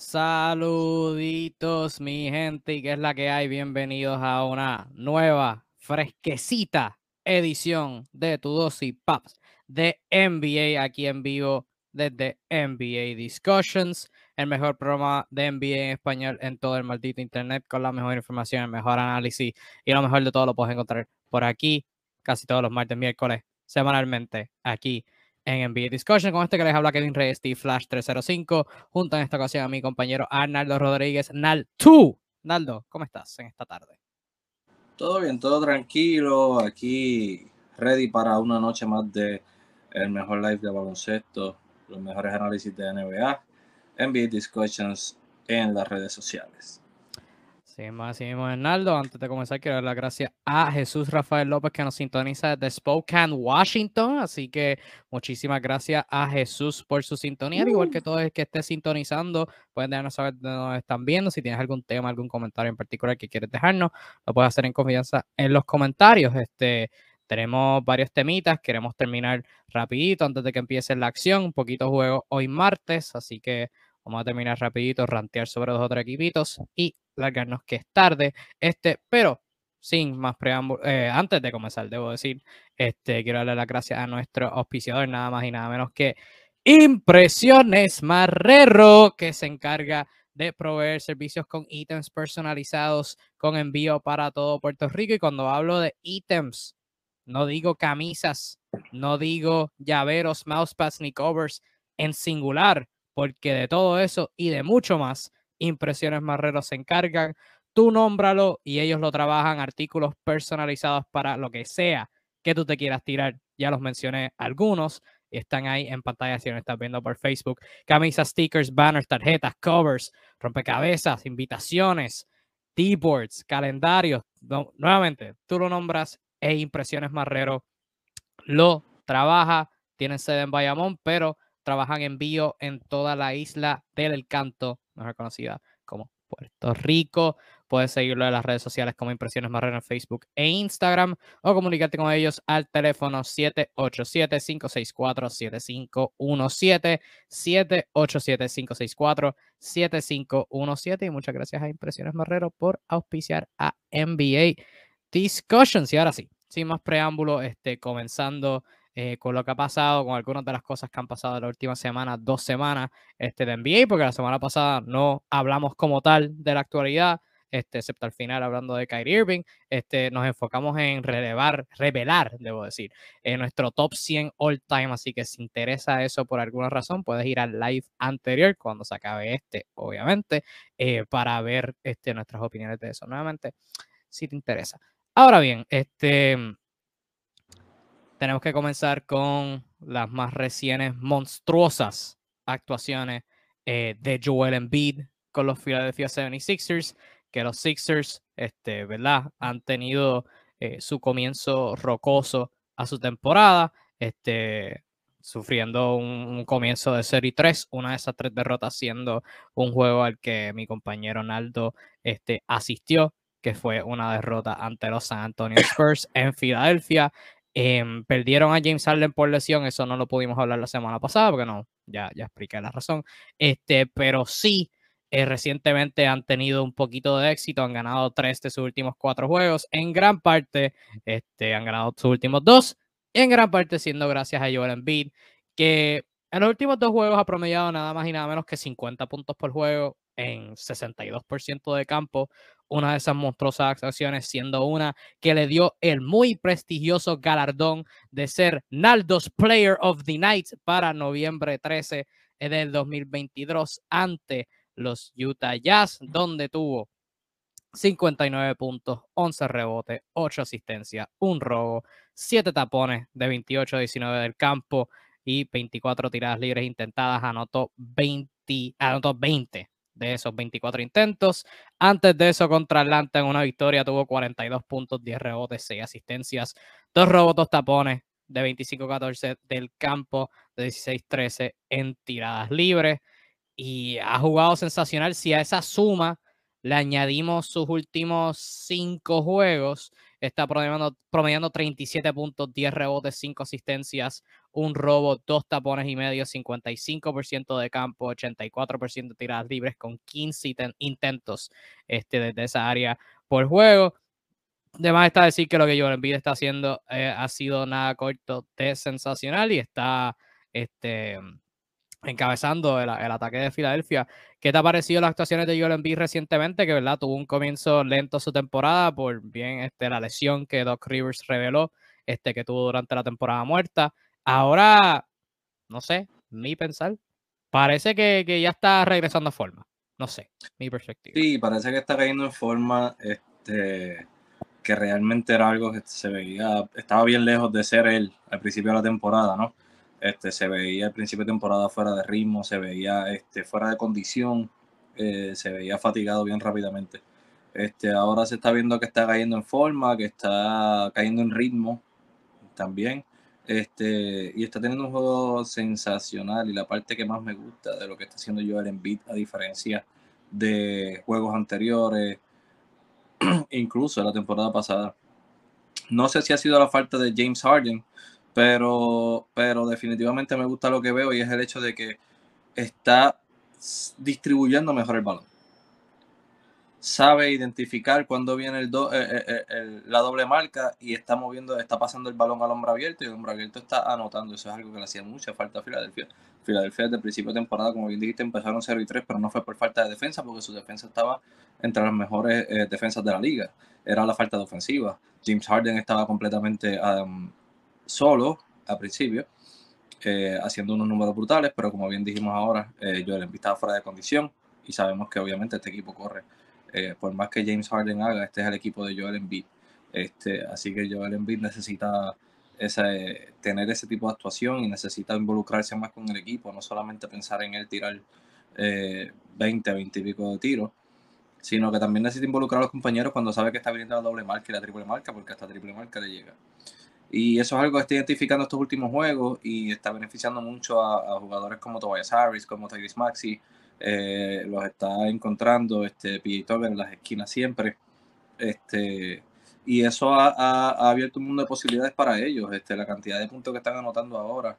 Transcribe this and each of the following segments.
Saluditos, mi gente, y que es la que hay. Bienvenidos a una nueva, fresquecita edición de Tu Dosis Paps de NBA aquí en vivo desde NBA Discussions, el mejor programa de NBA en español en todo el maldito internet con la mejor información, el mejor análisis y lo mejor de todo lo puedes encontrar por aquí casi todos los martes, miércoles, semanalmente aquí en NBA Discussion. Con este que les habla Kevin Reyes, Steve Flash 305, junto en esta ocasión a mi compañero Arnaldo Rodríguez, Nal 2. Naldo, ¿cómo estás en esta tarde? Todo bien, todo tranquilo. Aquí ready para una noche más de el mejor live de baloncesto, los mejores análisis de NBA, NBA Discussions en las redes sociales. Sí, más así mismo, Hernaldo. Antes de comenzar, quiero dar las gracias a Jesús Rafael López que nos sintoniza desde Spokane, Washington. Así que muchísimas gracias a Jesús por su sintonía. Igual que todo el que esté sintonizando, pueden dejarnos saber de dónde están viendo. Si tienes algún tema, algún comentario en particular que quieres dejarnos, lo puedes hacer en confianza en los comentarios. Este, tenemos varios temitas, queremos terminar rapidito antes de que empiece la acción. Un poquito juego hoy martes, así que Vamos a terminar rapidito, rantear sobre dos o tres equipitos y largarnos que es tarde. Este, pero sin más preámbulos, eh, antes de comenzar, debo decir, este, quiero darle las gracias a nuestro auspiciador, nada más y nada menos que Impresiones Marrero, que se encarga de proveer servicios con ítems personalizados con envío para todo Puerto Rico. Y cuando hablo de ítems, no digo camisas, no digo llaveros, mousepads ni covers en singular porque de todo eso y de mucho más, Impresiones Marreros se encargan. Tú nómbralo y ellos lo trabajan, artículos personalizados para lo que sea que tú te quieras tirar. Ya los mencioné algunos, están ahí en pantalla si no estás viendo por Facebook. Camisas, stickers, banners, tarjetas, covers, rompecabezas, invitaciones, t-boards, calendarios. nuevamente, tú lo nombras e Impresiones Marrero lo trabaja. Tienen sede en Bayamón, pero trabajan envío en toda la isla del Encanto, mejor conocida como Puerto Rico. Puedes seguirlo en las redes sociales como Impresiones Marrero en Facebook e Instagram o comunicarte con ellos al teléfono 787-564-7517, 787-564-7517. Y muchas gracias a Impresiones Marrero por auspiciar a NBA Discussions. Y ahora sí, sin más preámbulo, este, comenzando eh, con lo que ha pasado, con algunas de las cosas que han pasado en la última semana, dos semanas este, de NBA, porque la semana pasada no hablamos como tal de la actualidad, este, excepto al final hablando de Kyrie Irving, este, nos enfocamos en relevar, revelar, debo decir, en nuestro top 100 all time, así que si interesa eso por alguna razón, puedes ir al live anterior cuando se acabe este, obviamente, eh, para ver este, nuestras opiniones de eso nuevamente, si te interesa. Ahora bien, este tenemos que comenzar con las más recientes monstruosas actuaciones eh, de Joel Embiid con los Philadelphia 76ers, que los Sixers, este, ¿verdad? Han tenido eh, su comienzo rocoso a su temporada, este, sufriendo un, comienzo de serie 3, una de esas tres derrotas siendo un juego al que mi compañero Naldo este, asistió, que fue una derrota ante los San Antonio Spurs en Filadelfia. Em, perdieron a James Harden por lesión, eso no lo pudimos hablar la semana pasada, porque no, ya, ya expliqué la razón. Este, pero sí, eh, recientemente han tenido un poquito de éxito, han ganado tres de sus últimos cuatro juegos, en gran parte este, han ganado sus últimos dos, en gran parte siendo gracias a Joel Embiid, que en los últimos dos juegos ha promediado nada más y nada menos que 50 puntos por juego en 62% de campo, una de esas monstruosas acciones, siendo una que le dio el muy prestigioso galardón de ser Naldo's Player of the Night para noviembre 13 del 2022 ante los Utah Jazz, donde tuvo 59 puntos, 11 rebotes, 8 asistencias, un robo, 7 tapones de 28 a 19 del campo y 24 tiradas libres intentadas, anotó 20, anotó 20 de esos 24 intentos. Antes de eso, contra Atlanta en una victoria, tuvo 42 puntos, 10 rebotes, 6 asistencias, 2 robos, 2 tapones de 25-14 del campo, de 16-13 en tiradas libres. Y ha jugado sensacional. Si a esa suma le añadimos sus últimos 5 juegos, está promediando, promediando 37 puntos, 10 rebotes, 5 asistencias, un robo, dos tapones y medio, 55% de campo, 84% de tiradas libres con 15 intentos este, desde esa área por juego. Además está decir que lo que Joel Embiid está haciendo eh, ha sido nada corto de sensacional y está este, encabezando el, ataque de Filadelfia. ¿Qué te ha parecido las actuaciones de Joel Embiid recientemente? Que verdad tuvo un comienzo lento su temporada por bien este, la lesión que Doc Rivers reveló este, que tuvo durante la temporada muerta. Ahora, no sé, mi pensar, parece que, que ya está regresando a forma. No sé, mi perspectiva. Sí, parece que está cayendo en forma. Este que realmente era algo que se veía, estaba bien lejos de ser él al principio de la temporada, ¿no? Este, se veía al principio de temporada fuera de ritmo, se veía este, fuera de condición, eh, se veía fatigado bien rápidamente. Este, ahora se está viendo que está cayendo en forma, que está cayendo en ritmo también. Este, y está teniendo un juego sensacional y la parte que más me gusta de lo que está haciendo Joel Embiid a diferencia de juegos anteriores, incluso la temporada pasada. No sé si ha sido la falta de James Harden, pero, pero definitivamente me gusta lo que veo y es el hecho de que está distribuyendo mejor el balón. Sabe identificar cuando viene el, eh, eh, eh, la doble marca y está moviendo, está pasando el balón al hombre abierto y el hombre abierto está anotando. Eso es algo que le hacía mucha falta a Filadelfia. Filadelfia desde el principio de temporada, como bien dijiste, empezaron 0 y 3, pero no fue por falta de defensa, porque su defensa estaba entre las mejores defensas de la liga. Era la falta de ofensiva. James Harden estaba completamente solo al principio, haciendo unos números brutales, pero como bien dijimos ahora, Joel Embiid estaba fuera de condición y sabemos que obviamente este equipo corre. Eh, por más que James Harden haga, este es el equipo de Joel Embiid. Este, así que Joel Embiid necesita ese, tener ese tipo de actuación y necesita involucrarse más con el equipo, no solamente pensar en él tirar 20, 20 y pico de tiros, sino que también necesita involucrar a los compañeros cuando sabe que está viniendo la doble marca y la triple marca, porque hasta triple marca le llega. Y eso es algo que está identificando estos últimos juegos y está beneficiando mucho a, jugadores como Tobias Harris, como Tyrese Maxi. Eh, los está encontrando este, PJ en las esquinas siempre. Este, y eso ha, abierto un mundo de posibilidades para ellos. Este, la cantidad de puntos que están anotando ahora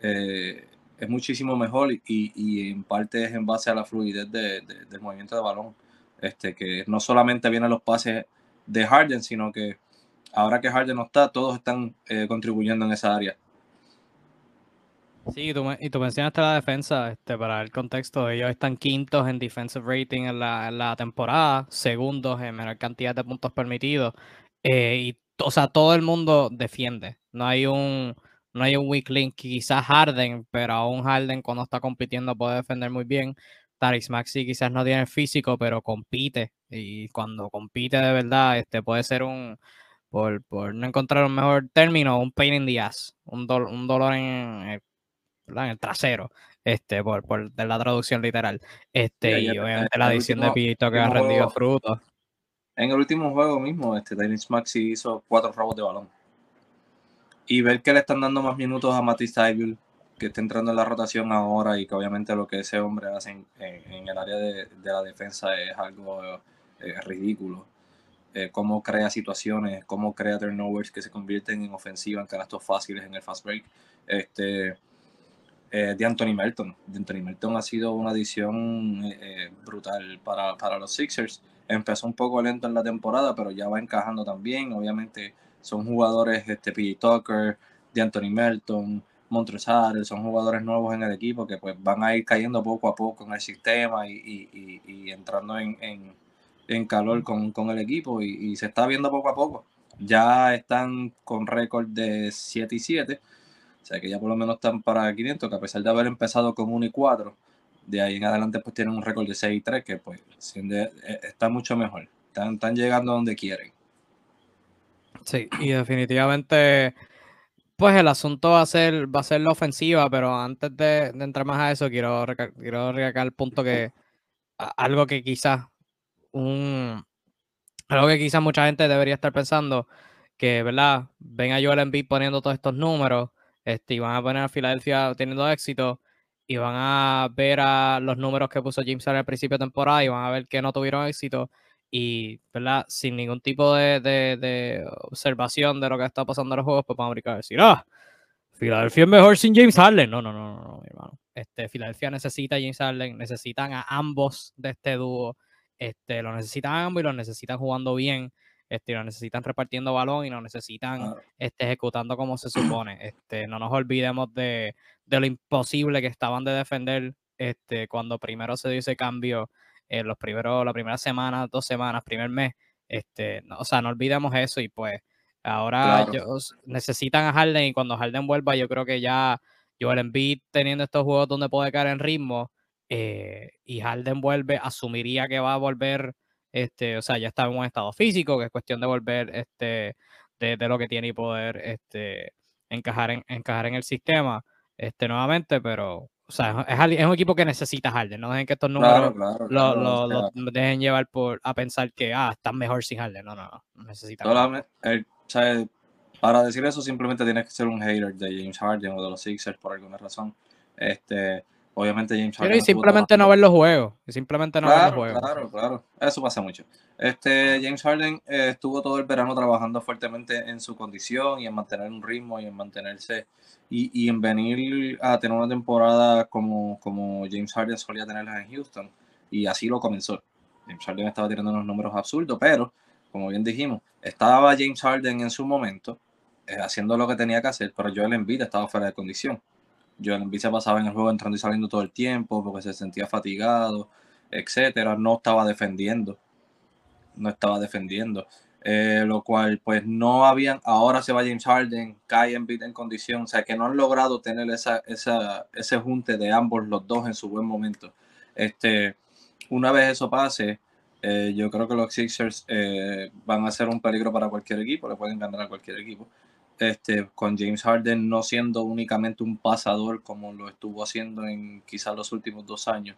eh, es muchísimo mejor y, y, en parte es en base a la fluidez de, del movimiento de balón. Este, que no solamente vienen los pases de Harden, sino que ahora que Harden no está, todos están eh, contribuyendo en esa área. Sí, y tú, y tú mencionaste la defensa, este, para el contexto, ellos están quintos en defensive rating en la, temporada, segundos en menor cantidad de puntos permitidos, eh, y o sea, todo el mundo defiende, no hay un no hay un weak link, quizás Harden, pero aún Harden cuando está compitiendo puede defender muy bien, Taris Maxi quizás no tiene el físico, pero compite, y cuando compite de verdad, este puede ser un por, no encontrar un mejor término, un pain in the ass, un, un dolor en, trasero, este, por, por de la traducción literal. Este, y obviamente la edición de Pito que ha rendido frutos. En el último juego mismo, este, Dennis Maxi hizo cuatro robos de balón. Y ver que le están dando más minutos a Matisse Tybul, que está entrando en la rotación ahora y que obviamente lo que ese hombre hace en, el área de, la defensa es algo eh, ridículo. Eh, cómo crea situaciones, cómo crea turnovers que se convierten en ofensiva, en canastos fáciles en el fast break. Este, eh, de Anthony Melton. De Anthony Melton ha sido una adición eh, brutal para, para, los Sixers. Empezó un poco lento en la temporada, pero ya va encajando también. Obviamente son jugadores, este, P.J. Tucker, de Anthony Melton, Montrezl son jugadores nuevos en el equipo que pues van a ir cayendo poco a poco en el sistema y, y, y, entrando en, en en calor con, con el equipo y, se está viendo poco a poco. Ya están con récord de 7 y 7, o sea que ya por lo menos están para 500, que a pesar de haber empezado con 1 y 4, de ahí en adelante pues tienen un récord de 6 y 3, que pues eh, está mucho mejor. Están, están llegando donde quieren. Sí, y definitivamente pues el asunto va a ser, va a ser la ofensiva, pero antes de, entrar más a eso, quiero, quiero recalcar el punto que algo que quizás algo que quizás mucha gente debería estar pensando, que, ¿verdad? Ven a Joel Embiid poniendo todos estos números, este, y van a poner a Filadelfia teniendo éxito, y van a ver a los números que puso James al principio de temporada, y van a ver que no tuvieron éxito, y, ¿verdad? Sin ningún tipo de, de, observación de lo que está pasando en los juegos, pues van a decir, ah, Filadelfia es mejor sin James Harden. No, no, no, no, no mi hermano. Este, Filadelfia necesita a James Harden, necesitan a ambos de este dúo. Este, lo necesitan a ambos y lo necesitan jugando bien. Este, lo necesitan repartiendo balón y lo necesitan este, ejecutando como se supone. Este, no nos olvidemos de, de, lo imposible que estaban de defender este, cuando primero se dio ese cambio, en los primeros, la primera semana, dos semanas, primer mes. Este, o sea, no olvidemos eso y pues ahora necesitan a Harden y cuando Harden vuelva yo creo que ya Joel Embiid teniendo estos juegos donde puede caer en ritmo eh, y Harden vuelve, asumiría que va a volver, este, o sea, ya está en un estado físico, que es cuestión de volver este, de, lo que tiene y poder este, encajar, en, encajar en el sistema este, nuevamente, pero o sea, es, un equipo que necesita Harden. No dejen que estos números lo, dejen llevar por, a pensar que ah, están mejor sin Harden. No, no, no. Necesitan. para decir eso, simplemente tienes que ser un hater de James Harden o de los Sixers por alguna razón. Este, obviamente James Harden. y simplemente no ver los juegos. simplemente no ver los juegos. Claro, claro. Eso pasa mucho. Este, James Harden eh, estuvo todo el verano trabajando fuertemente en su condición y en mantener un ritmo y en mantenerse y, en venir a tener una temporada como, como James Harden solía tenerla en Houston. Y así lo comenzó. James Harden estaba tirando unos números absurdos, pero como bien dijimos, estaba James Harden en su momento eh, haciendo lo que tenía que hacer, pero Joel Embiid estaba fuera de condición. Joel Embiid se pasaba en el juego entrando y saliendo todo el tiempo porque se sentía fatigado, etcétera. No estaba defendiendo. No estaba defendiendo. Eh, lo cual pues no habían, ahora se va James Harden, cae en en condición, o sea que no han logrado tener esa, esa, ese junte de ambos los dos en su buen momento. Este, una vez eso pase, eh, yo creo que los Sixers eh, van a ser un peligro para cualquier equipo, le pueden ganar a cualquier equipo. Este, con James Harden no siendo únicamente un pasador como lo estuvo haciendo en quizás los últimos dos años,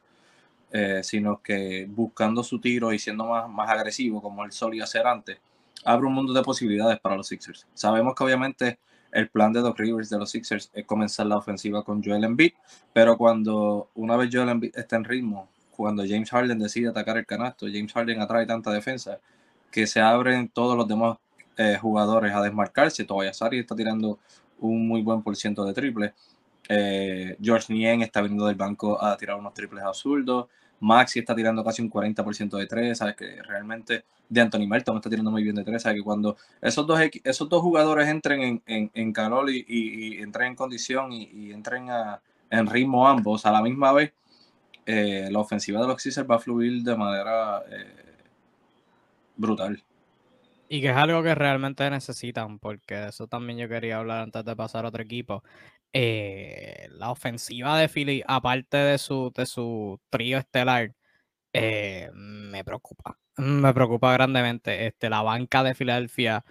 sino que buscando su tiro y siendo más, más agresivo como él solía hacer antes abre un mundo de posibilidades para los Sixers. Sabemos que obviamente el plan de Doc Rivers de los Sixers es comenzar la ofensiva con Joel Embiid, pero cuando una vez Joel Embiid está en ritmo, cuando James Harden decide atacar el canasto, James Harden atrae tanta defensa que se abren todos los demás eh, jugadores a desmarcarse. Tobias Sari está tirando un muy buen por ciento de triple. Eh, George Nien está viniendo del banco a tirar unos triples absurdos. Maxi está tirando casi un 40% de tres, sabes que realmente de Anthony Melton está tirando muy bien de tres, sabes que cuando esos dos, esos dos jugadores entren en, en, calor y, entren en condición y, entren en ritmo ambos a la misma vez, eh, la ofensiva de los Sixers va a fluir de manera brutal. Y que es algo que realmente necesitan, porque eso también yo quería hablar antes de pasar a otro equipo. Eh, la ofensiva de Philly, aparte de su, de su trío estelar, eh, me preocupa. Me preocupa grandemente. Este, la banca de Filadelfia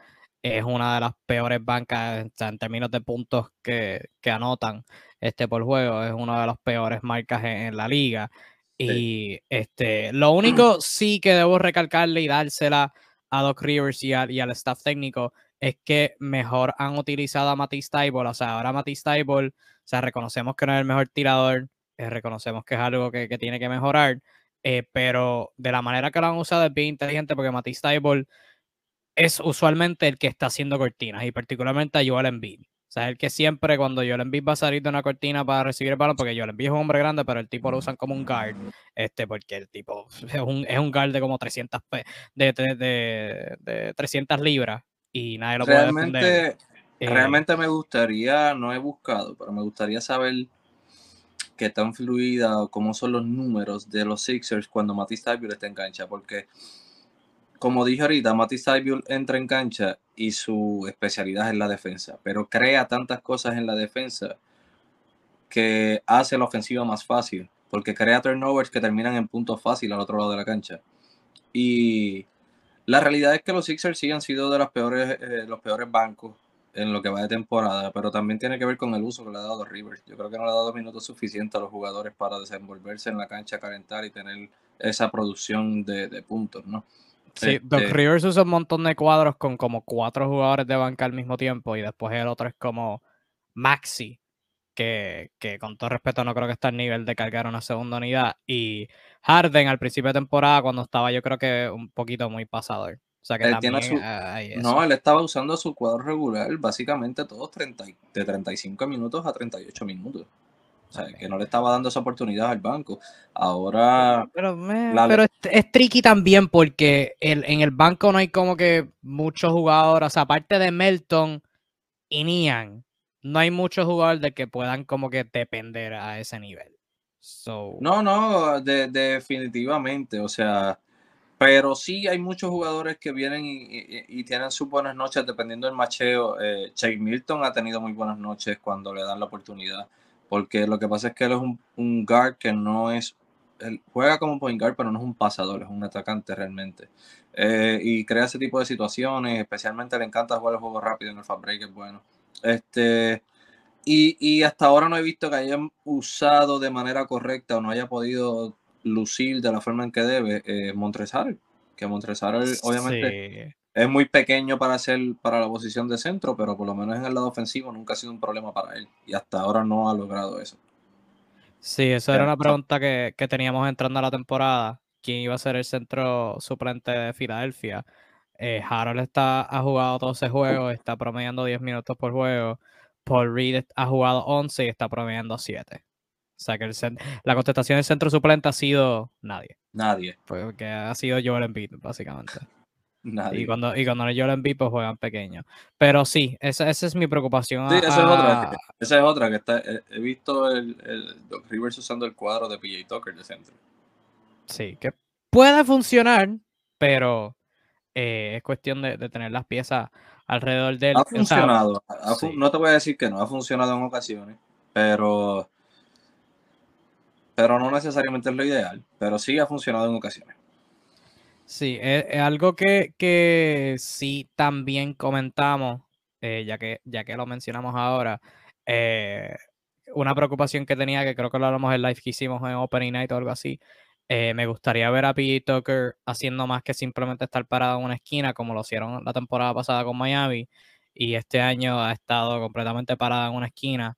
es una de las peores bancas en términos de puntos que, anotan este, por juego. Es una de las peores marcas en, la liga. Y este, lo único sí que debo recalcarle y dársela a Doc Rivers y, al staff técnico es que mejor han utilizado a Matisse Taibol. O sea, ahora Matisse Taibol, o sea, reconocemos que no es el mejor tirador, eh, reconocemos que es algo que, tiene que mejorar, eh, pero de la manera que lo han usado es bien inteligente porque Matisse Taibol es usualmente el que está haciendo cortinas y particularmente a Joel Embiid. O sea, el que siempre cuando Joel Embiid va a salir de una cortina para recibir el balón, porque Joel Embiid es un hombre grande, pero el tipo lo usan como un guard, este, porque el tipo es un, es un guard de como 300, de, de, de 300 libras y nadie lo realmente, puede defender. Eh, realmente me gustaría, no he buscado, pero me gustaría saber qué tan fluida o cómo son los números de los Sixers cuando Matisse Thybulle está en cancha, porque como dije ahorita, Matisse Thybulle entra en cancha y su especialidad es la defensa, pero crea tantas cosas en la defensa que hace la ofensiva más fácil, porque crea turnovers que terminan en puntos fáciles al otro lado de la cancha. Y la realidad es que los Sixers sí han sido de los peores, eh, los peores bancos en lo que va de temporada, pero también tiene que ver con el uso que le ha dado Rivers. Yo creo que no le ha dado minutos suficientes a los jugadores para desenvolverse en la cancha, calentar y tener esa producción de, puntos, ¿no? Sí, Doc este Rivers usa un montón de cuadros con como cuatro jugadores de banca al mismo tiempo y después el otro es como Maxi, que, que con todo respeto no creo que está al nivel de cargar una segunda unidad y Harden al principio de temporada, cuando estaba yo creo que un poquito muy pasador. O sea que Él también tiene su-. No, él estaba usando su cuadro regular básicamente todos 30, y- de 35 minutos a 38 minutos. O sea, que no le estaba dando esa oportunidad al banco. Ahora, Pero, me- la- pero es, es tricky también porque el- en el banco no hay como que muchos jugadores, o sea, aparte de Melton y Nian, no hay muchos jugadores de que puedan como que depender a ese nivel. So, no, no, de- definitivamente. O sea, pero sí hay muchos jugadores que vienen y, y- y tienen sus buenas noches dependiendo del macheo. Eh, Chase Milton ha tenido muy buenas noches cuando le dan la oportunidad. Porque lo que pasa es que él es un, un guard que no es. Él juega como point guard, pero no es un pasador, es un atacante realmente. Eh, y crea ese tipo de situaciones. Especialmente le encanta jugar el juego rápido en el fast break, es bueno. Este. Y, y hasta ahora no he visto que hayan usado de manera correcta o no haya podido lucir de la forma en que debe eh. Que Montresal obviamente sí. Es muy pequeño para hacer para la posición de centro, pero por lo menos en el lado ofensivo nunca ha sido un problema para él. Y hasta ahora no ha logrado eso. Sí, eso Ya, era una pregunta que, que teníamos entrando a la temporada. ¿Quién iba a ser el centro suplente de Filadelfia? Eh, Harold está, ha jugado 12 juegos, está promediando 10 minutos por juego. Paul Reed ha jugado 11 y está promediando 7. O sea que el la contestación del centro suplente ha sido nadie. Nadie, Porque ha sido Joel Embiid, básicamente. Nadie. Y cuando, y cuando es Joel Embiid, pues juegan pequeños. Pero sí, esa, esa es mi preocupación. Sí, a- esa es otra. Esa es otra que está. He, visto el, el Doc Rivers usando el cuadro de PJ Tucker de centro. Sí, que puede funcionar, pero eh, es cuestión de, de tener las piezas alrededor del. Ha funcionado. ha fu- sí. No te voy a decir que no, ha funcionado en ocasiones, pero. Pero no necesariamente es lo ideal. Pero sí ha funcionado en ocasiones. Sí, es, algo que, que sí también comentamos, eh, ya, que, ya que lo mencionamos ahora. eh, una preocupación que tenía, que creo que lo hablamos en live que hicimos en Opening Night o algo así. eh, me gustaría ver a PJ Tucker haciendo más que simplemente estar parado en una esquina, como lo hicieron la temporada pasada con Miami. Y este año ha estado completamente parada en una esquina,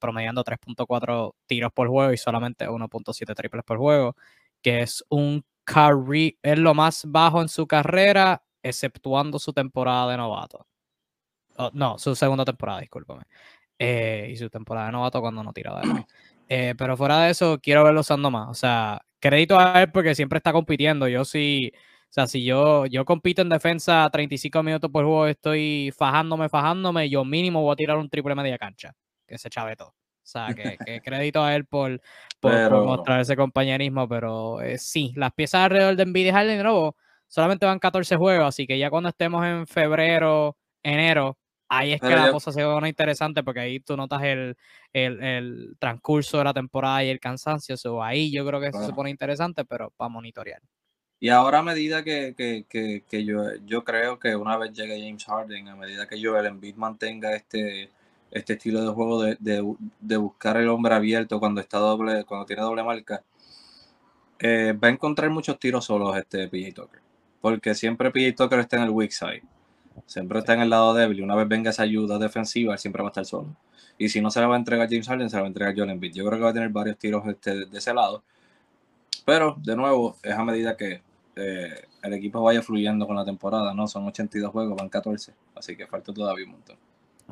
promediando 3.4 tiros por juego y solamente 1.7 triples por juego, que es un carry, es lo más bajo en su carrera, exceptuando su temporada de novato. Oh, no, su segunda temporada, discúlpame. Eh, y su temporada de novato cuando no tiraba. Eh, pero fuera de eso, quiero verlo usando más. O sea, crédito a él porque siempre está compitiendo. Yo sí, o sea, si yo, yo compito en defensa 35 minutos por juego, estoy fajándome, fajándome, yo mínimo voy a tirar un triple media cancha, que se chave todo. O sea, que, que crédito a él por, por, por Pero- mostrar ese compañerismo, pero eh, sí, las piezas alrededor de y Harden, de nuevo, solamente van 14 juegos, así que ya cuando estemos en febrero, enero, ahí es que Pero la yo- cosa se pone interesante porque ahí tú notas el, el, el transcurso de la temporada y el cansancio, so, ahí yo creo que eso se pone interesante, pero para monitorear. Y ahora a medida que, que, que, que yo, yo creo que una vez llegue James Harden, a medida que Joel Embiid mantenga este, este estilo de juego de, de, buscar el hombre abierto cuando está doble, cuando tiene doble marca, eh, va a encontrar muchos tiros solos este PJ Tucker. Porque siempre PJ Tucker está en el weak side. Siempre está en el lado débil. Una vez venga esa ayuda defensiva, él siempre va a estar solo. Y si no se la va a entregar James Harden, se la va a entregar Joel Embiid. Yo creo que va a tener varios tiros este, de ese lado. Pero, de nuevo, es a medida que eh, el equipo vaya fluyendo con la temporada, ¿no? Son 82 juegos, van 14. Así que falta todavía un montón.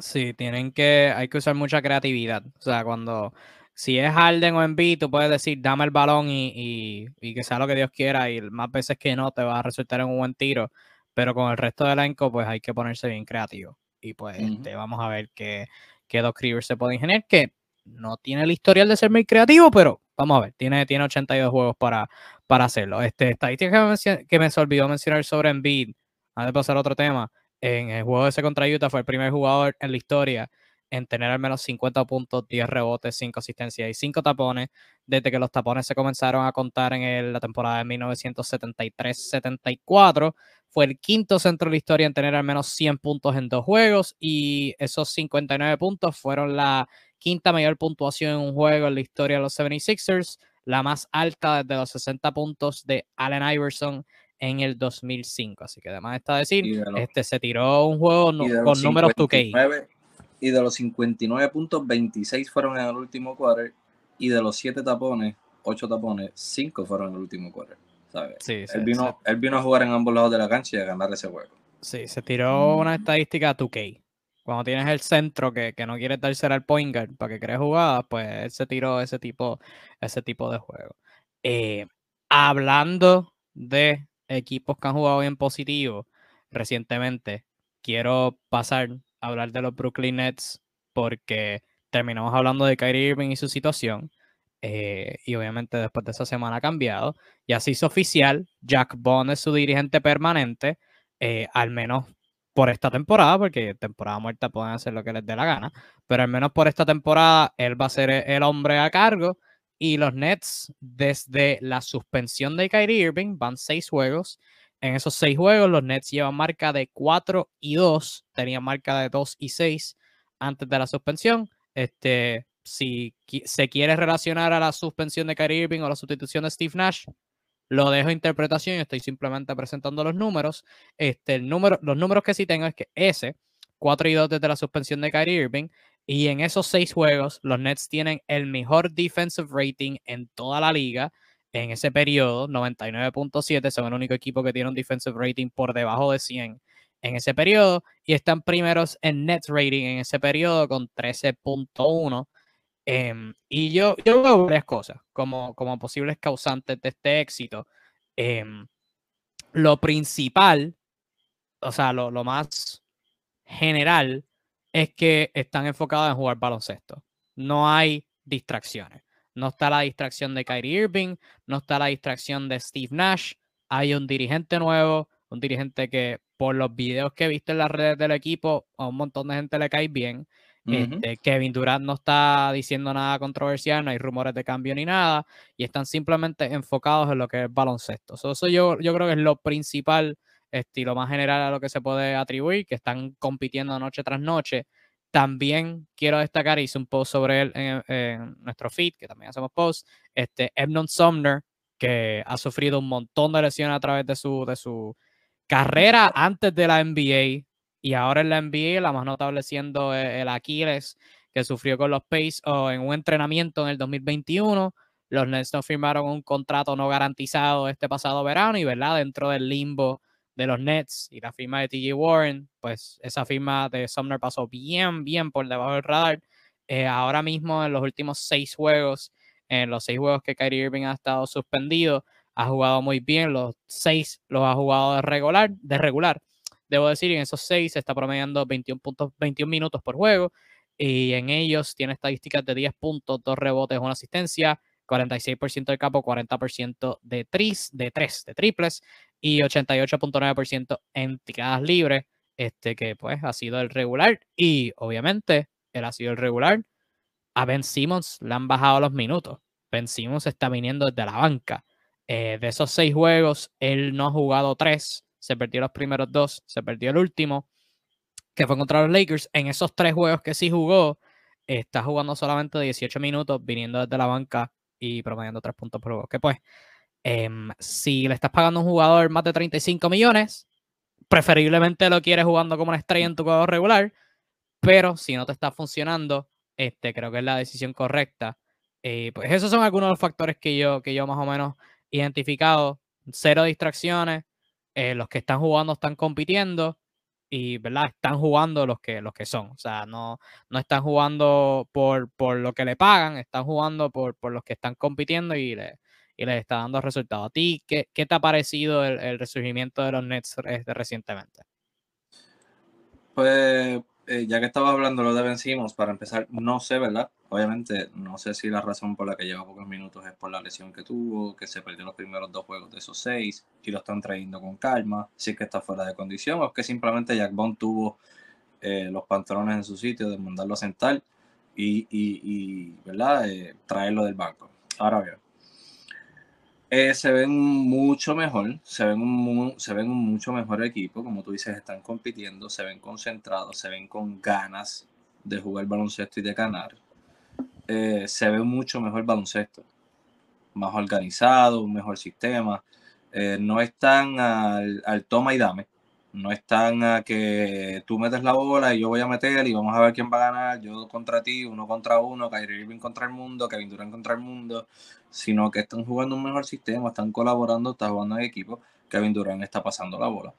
Sí, tienen que, hay que usar mucha creatividad. O sea, cuando, si es Harden o Embiid, tú puedes decir, dame el balón y, y, y que sea lo que Dios quiera, y más veces que no te va a resultar en un buen tiro. Pero con el resto del elenco, pues hay que ponerse bien creativo. Y pues Ujú. este, vamos a ver qué, qué Doc Rivers se puede ingeniar, que no tiene el historial de ser muy creativo, pero vamos a ver, tiene, tiene 82 juegos para, para hacerlo. Este, estadística que me, que me se olvidó mencionar sobre Embiid, antes de pasar a otro tema, en el juego ese contra Utah fue el primer jugador en la historia en tener al menos 50 puntos, 10 rebotes, 5 asistencias y 5 tapones, desde que los tapones se comenzaron a contar en la temporada de 1973-74. Fue el quinto centro de la historia en tener al menos 100 puntos en dos juegos y esos 59 puntos fueron la quinta mayor puntuación en un juego en la historia de los 76ers, la más alta desde los 60 puntos de Allen Iverson en el 2005. Así que además está decir, de los- este se tiró un juego no- con números 2K. 59 Y de los 59 puntos, 26 fueron en el último quarter. Y de los 7 tapones, 8 tapones, 5 fueron en el último quarter. ¿sabes? Sí, él, vino, él vino a jugar en ambos lados de la cancha y a ganar ese juego. Sí, se tiró una estadística 2K. Cuando tienes el centro que, que no quiere darse al point guard para que cree jugadas, pues él se tiró ese tipo, ese tipo de juego. Eh, hablando de equipos que han jugado bien positivo recientemente, quiero pasar a hablar de los Brooklyn Nets porque terminamos hablando de Kyrie Irving y su situación. Eh, y obviamente después de esa semana ha cambiado. Ya se hizo oficial, Jack Bond es su dirigente permanente, eh, al menos por esta temporada, porque temporada muerta pueden hacer lo que les dé la gana, pero al menos por esta temporada él va a ser el hombre a cargo. Y los Nets, desde la suspensión de Kyrie Irving, van seis juegos. En esos seis juegos, los Nets llevan marca de 4 y 2, tenían marca de 2 y 6 antes de la suspensión. Este, si se quiere relacionar a la suspensión de Kyrie Irving o la sustitución de Steve Nash, lo dejo a interpretación estoy simplemente presentando los números. Este, el número, los números que sí tengo es que ese, 4 y 2 desde la suspensión de Kyrie Irving, y en esos seis juegos, los Nets tienen el mejor defensive rating en toda la liga. En ese periodo, 99.7, son el único equipo que tiene un defensive rating por debajo de 100 en ese periodo y están primeros en net rating en ese periodo con 13.1. Em, y yo, yo veo varias cosas como, como posibles causantes de este éxito. Em, lo principal, o sea, lo, lo, más general, es que están enfocados en jugar baloncesto. No hay distracciones. No está la distracción de Kyrie Irving, no está la distracción de Steve Nash. Hay un dirigente nuevo, un dirigente que por los videos que he visto en las redes del equipo, a un montón de gente le cae bien. Este, Kevin Durant no está diciendo nada controversial, no hay rumores de cambio ni nada, y están simplemente enfocados en lo que es baloncesto. eso yo, yo creo que es lo principal, estilo más general a lo que se puede atribuir, que están compitiendo noche tras noche. También quiero destacar, hice un post sobre él en, nuestro feed, que también hacemos post, este, Ebnon Sumner, que ha sufrido un montón de lesiones a través de su, de su carrera antes de la NBA y ahora en la NBA, la más notable siendo e, el Aquiles que sufrió con los Pace o en un entrenamiento en el 2021. Los Nets no firmaron un contrato no garantizado este pasado verano y, ¿verdad? Dentro del limbo de los Nets y la firma de TJ Warren, pues esa firma de Sumner pasó bien, bien por debajo del radar. Eh, ahora mismo en los últimos seis juegos, en los seis juegos que Kyrie Irving ha estado suspendido, ha jugado muy bien, los seis los ha jugado de regular, de regular. Debo decir, en esos seis está promediando 21, puntos, 21 minutos por juego y en ellos tiene estadísticas de 10 puntos, 2 rebotes, una asistencia, 46% de capo, 40% de, tris, de tres, de triples y 88.9% en tiradas libres, este que pues ha sido el regular y obviamente él ha sido el regular. A Ben Simmons le han bajado los minutos. Ben Simmons está viniendo desde la banca. Eh, de esos seis juegos, él no ha jugado tres, se perdió los primeros dos, se perdió el último, que fue contra los Lakers. En esos tres juegos que sí jugó, está jugando solamente 18 minutos, viniendo desde la banca y promediando tres puntos por juego. Que pues, em, si le estás pagando a un jugador más de 35 millones, preferiblemente lo quieres jugando como una estrella en tu juego regular, pero si no te está funcionando, este, creo que es la decisión correcta. Eh, pues esos son algunos de los factores que yo, que yo más o menos identificado, cero distracciones, eh, los que están jugando están compitiendo y, ¿verdad? Están jugando los que, los que son, o sea, no, no están jugando por, por lo que le pagan, están jugando por, por los que están compitiendo y, le, y les está dando resultados. ¿A ti qué, qué te ha parecido el, el, resurgimiento de los Nets recientemente? Pues eh, ya que estaba hablando lo de Ben para empezar, no sé, ¿verdad? Obviamente, no sé si la razón por la que lleva pocos minutos es por la lesión que tuvo, que se perdió los primeros dos juegos de esos seis y lo están trayendo con calma, si es que está fuera de condición o es que simplemente Jack Bond tuvo eh, los pantalones en su sitio de mandarlo a sentar y, y, ¿verdad? Eh, traerlo del banco. Ahora bien, eh, se ven mucho mejor, se ven, se ven un mucho mejor equipo, como tú dices, están compitiendo, se ven concentrados, se ven con ganas de jugar baloncesto y de ganar. Eh, se ve mucho mejor baloncesto, más organizado, un mejor sistema. Eh, no están al, al, toma y dame, No están a que tú metes la bola y yo voy a meter y vamos a ver quién va a ganar, yo contra ti, uno contra uno, Kyrie Irving contra el mundo, Kevin Durant contra el mundo, sino que están jugando un mejor sistema, están colaborando, están jugando en equipo, Kevin Durant está pasando la bola.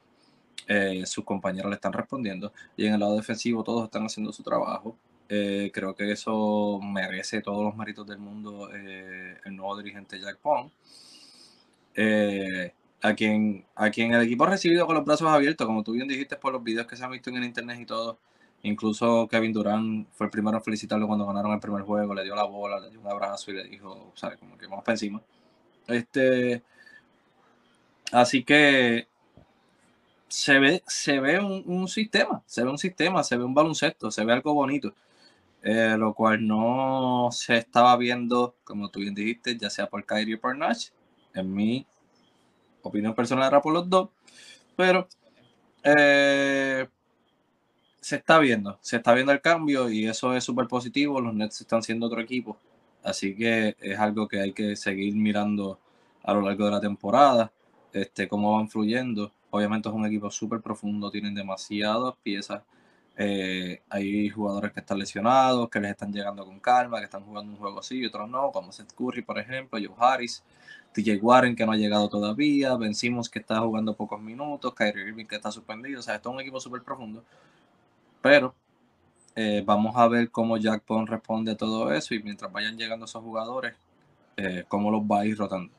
Eh, sus compañeros le están respondiendo y en el lado defensivo todos están haciendo su trabajo. Eh, creo que eso merece todos los méritos del mundo eh, el nuevo dirigente Jack Pong, a, quien, a quien el equipo ha recibido con los brazos abiertos, como tú bien dijiste por los videos que se han visto en el internet y todo. Incluso Kevin Durant fue el primero en felicitarlo cuando ganaron el primer juego, le dio la bola, le dio un abrazo y le dijo, ¿sabes? Como que vamos para encima. Este, así que se ve, se ve un, sistema, se ve un sistema, se ve un baloncesto, se ve algo bonito, eh, lo cual no se estaba viendo, como tú bien dijiste, ya sea por Kyrie o por Nash. En mi opinión personal era por los dos, pero eh, se está viendo, se está viendo el cambio y eso es súper positivo. Los Nets están siendo otro equipo, así que es algo que hay que seguir mirando a lo largo de la temporada, este, cómo van fluyendo Obviamente es un equipo súper profundo, tienen demasiadas piezas. Eh, hay jugadores que están lesionados, que les están llegando con calma, que están jugando un juego así y otros no, como Seth Curry, por ejemplo, Joe Harris, TJ Warren, que no ha llegado todavía, Vencimos, que está jugando pocos minutos, Kyrie Irving, que está suspendido. O sea, esto es un equipo súper profundo. Pero eh, vamos a ver cómo Jack Bond responde a todo eso y mientras vayan llegando esos jugadores, eh, cómo los va a ir rotando.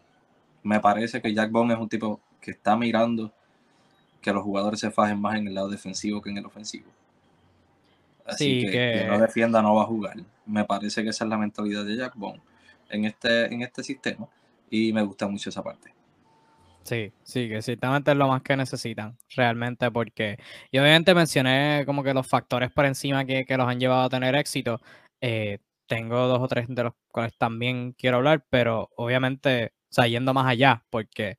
Me parece que Jack Bond es un tipo que está mirando que los jugadores se fajen más en el lado defensivo que en el ofensivo. Así que, no defienda no va a jugar. Me parece que esa es la mentalidad de Jack Bond en este, en este sistema y me gusta mucho esa parte. Sí, sí, que ciertamente es lo más que necesitan, realmente, porque y obviamente mencioné como que los factores por encima que, los han llevado a tener éxito. Eh, tengo dos o tres de los cuales también quiero hablar, pero obviamente, o sea, yendo más allá, porque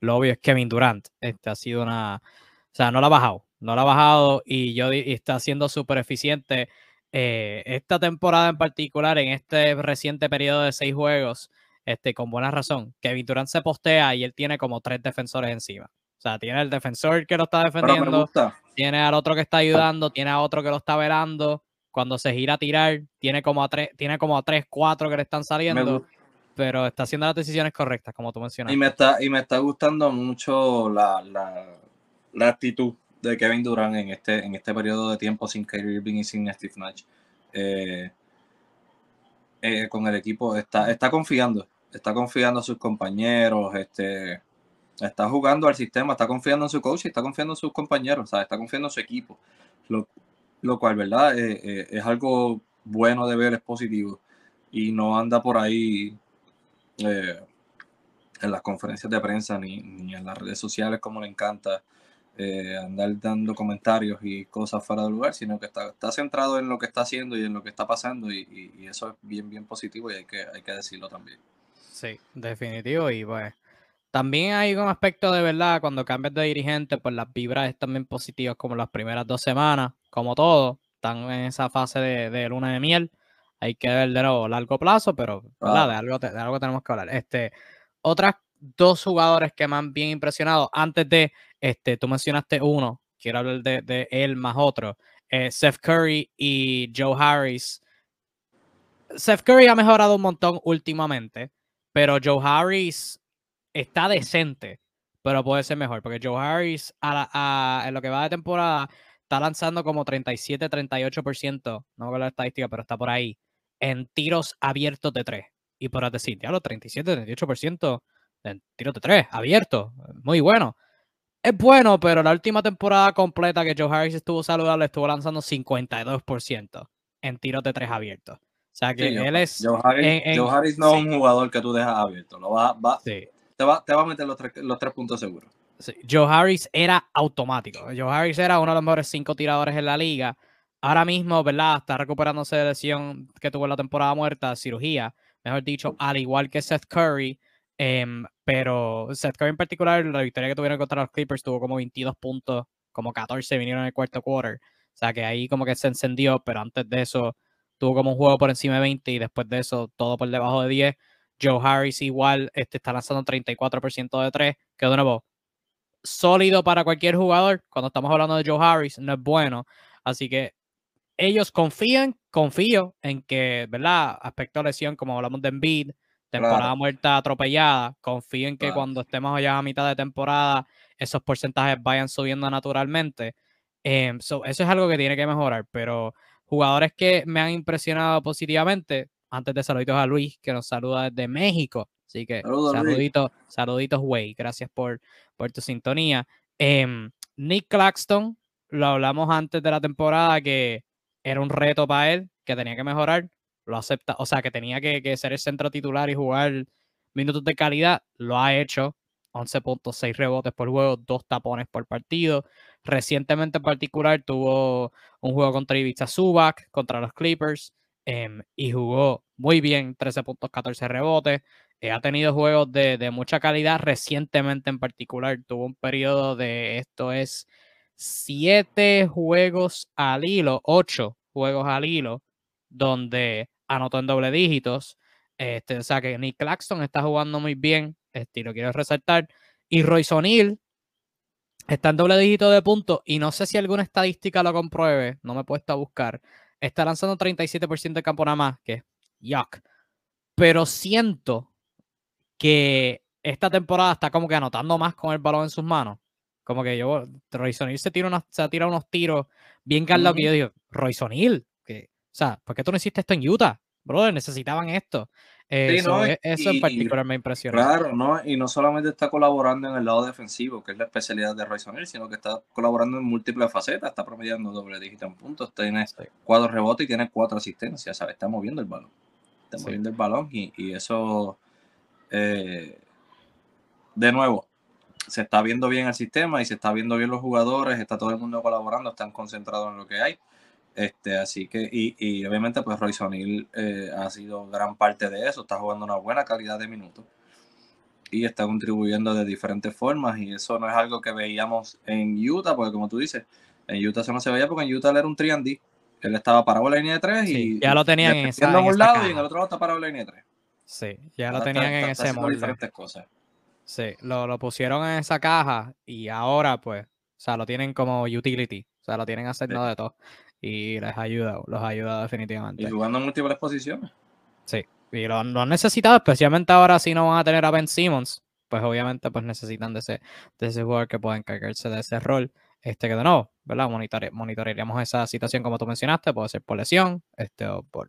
lo obvio es Kevin Durant. Este ha sido una. O sea, no la ha bajado. No la ha bajado y yo está siendo súper eficiente. Eh, esta temporada en particular, en este reciente periodo de seis juegos, este, con buena razón, Kevin Durant se postea y él tiene como tres defensores encima. O sea, tiene el defensor que lo está defendiendo, tiene al otro que está ayudando, tiene a otro que lo está velando. Cuando se gira a tirar, tiene como a tres, tiene como a tres, cuatro que le están saliendo pero está haciendo las decisiones correctas, como tú mencionas. Y me está, y me está gustando mucho la, actitud de Kevin Durant en este, en este periodo de tiempo sin Kyrie Irving y sin Steve Nash. Eh, eh, con el equipo está, está confiando, está confiando a sus compañeros, este, está jugando al sistema, está confiando en su coach y está confiando en sus compañeros, está confiando en su equipo. Lo, lo cual, ¿verdad? Eh, es algo bueno de ver, es positivo. Y no anda por ahí en las conferencias de prensa ni, en las redes sociales como le encanta eh, andar dando comentarios y cosas fuera de lugar, sino que está, está centrado en lo que está haciendo y en lo que está pasando y, eso es bien, bien positivo y hay que, hay que decirlo también. Sí, definitivo y pues también hay un aspecto de verdad, cuando cambias de dirigente, pues las vibras están bien positivas como las primeras dos semanas, como todo, están en esa fase de, de luna de miel hay que ver de nuevo largo plazo, pero de, algo, de algo tenemos que hablar. Este, otras dos jugadores que me han bien impresionado, antes de, este, tú mencionaste uno, quiero hablar de, él más otro, eh, Seth Curry y Joe Harris. Seth Curry ha mejorado un montón últimamente, pero Joe Harris está decente, pero puede ser mejor, porque Joe Harris en lo que va de temporada está lanzando como 37, 38%, no me la estadística, pero está por ahí en tiros abiertos de tres. Y por decir, ya los 37, 38% en tiros de tres, abiertos. Muy bueno. Es bueno, pero la última temporada completa que Joe Harris estuvo saludable estuvo lanzando 52% en tiros de tres abiertos. O sea que él es. Joe Harris, no es un jugador que tú dejas abierto. Lo va, te, va, te va a meter los tres, los tres puntos seguros. Joe Harris era automático. Joe Harris era uno de los mejores cinco tiradores en la liga ahora mismo, ¿verdad? Está recuperándose de lesión que tuvo en la temporada muerta, cirugía, mejor dicho, al igual que Seth Curry. Em, pero Seth Curry en particular, la victoria que tuvieron contra los Clippers tuvo como 22 puntos, como 14 vinieron en el cuarto quarter. O sea que ahí como que se encendió, pero antes de eso tuvo como un juego por encima de 20 y después de eso todo por debajo de 10. Joe Harris igual este, está lanzando 34% de 3, que de nuevo sólido para cualquier jugador. Cuando estamos hablando de Joe Harris, no es bueno. Así que ellos confían, confío en que, ¿verdad? Aspecto de lesión, como hablamos de Embiid, temporada muerta atropellada, confío en que cuando estemos allá a mitad de temporada, esos porcentajes vayan subiendo naturalmente. Em, eso es algo que tiene que mejorar, pero jugadores que me han impresionado positivamente, antes de saluditos a Luis, que nos saluda desde México. Así que saluditos, saluditos, güey. Gracias por, por tu sintonía. Em, Nick Claxton, lo hablamos antes de la temporada que era un reto para él, que tenía que mejorar. Lo acepta, o sea, que tenía que, que ser el centro titular y jugar minutos de calidad. Lo ha hecho. 11.6 rebotes por juego, dos tapones por partido. Recientemente en particular tuvo un juego contra Ibiza Zubac, contra los Clippers, em, y jugó muy bien, 13.14 rebotes. Eh, ha tenido juegos de, mucha calidad. Recientemente en particular tuvo un periodo de, esto es, siete juegos al hilo, ocho juegos al hilo, donde anotó en doble dígitos. Este, o sea que Nick Claxton está jugando muy bien, este, lo quiero resaltar. Y Royce O'Neill está en doble dígito de puntos y no sé si alguna estadística lo compruebe, no me he puesto a buscar. Está lanzando 37% de campo nada más, que yuck. Pero siento que esta temporada está como que anotando más con el balón en sus manos. Como que yo, Royce O'Neill se tira, se tira unos tiros bien cargados que yo digo, Royce O'Neill, sea, ¿por qué tú no hiciste esto en Utah? Brother, necesitaban esto. Eso, e, eso en particular me impresiona. Claro, ¿no? Y no solamente está colaborando en el lado defensivo, que es la especialidad de Royce O'Neill, sino que está colaborando en múltiples facetas, está promediando doble dígito en puntos, tiene cuatro rebotes y tiene cuatro asistencias, ¿sabes? Está moviendo el balón. Está moviendo el balón y, eso, eh, de nuevo, se está viendo bien el sistema y se está viendo bien los jugadores, está todo el mundo colaborando, están concentrados en lo que hay. Este, así que, y, obviamente, pues Royce O'Neill eh, ha sido gran parte de eso, está jugando una buena calidad de minutos y está contribuyendo de diferentes formas. Y eso no es algo que veíamos en Utah, porque como tú dices, en Utah eso no se veía porque en Utah él era un 3 Él estaba parado en la línea de 3 y ya lo tenían en, esa, un lado y en el otro lado está parado en la línea de 3. Sí, ya lo tenían en ese molde. diferentes cosas. Sí, lo, lo pusieron en esa caja y ahora pues, o sea, lo tienen como utility, o sea, lo tienen haciendo de todo y les ayuda, los ayuda definitivamente. Y jugando en múltiples posiciones. Sí, y lo, han necesitado, especialmente ahora si no van a tener a Ben Simmons, pues obviamente pues necesitan de ese, de ese jugador que pueda encargarse de ese rol. Este que de nuevo, ¿verdad? Monitore, monitorearíamos esa situación como tú mencionaste, puede ser por lesión, este, o por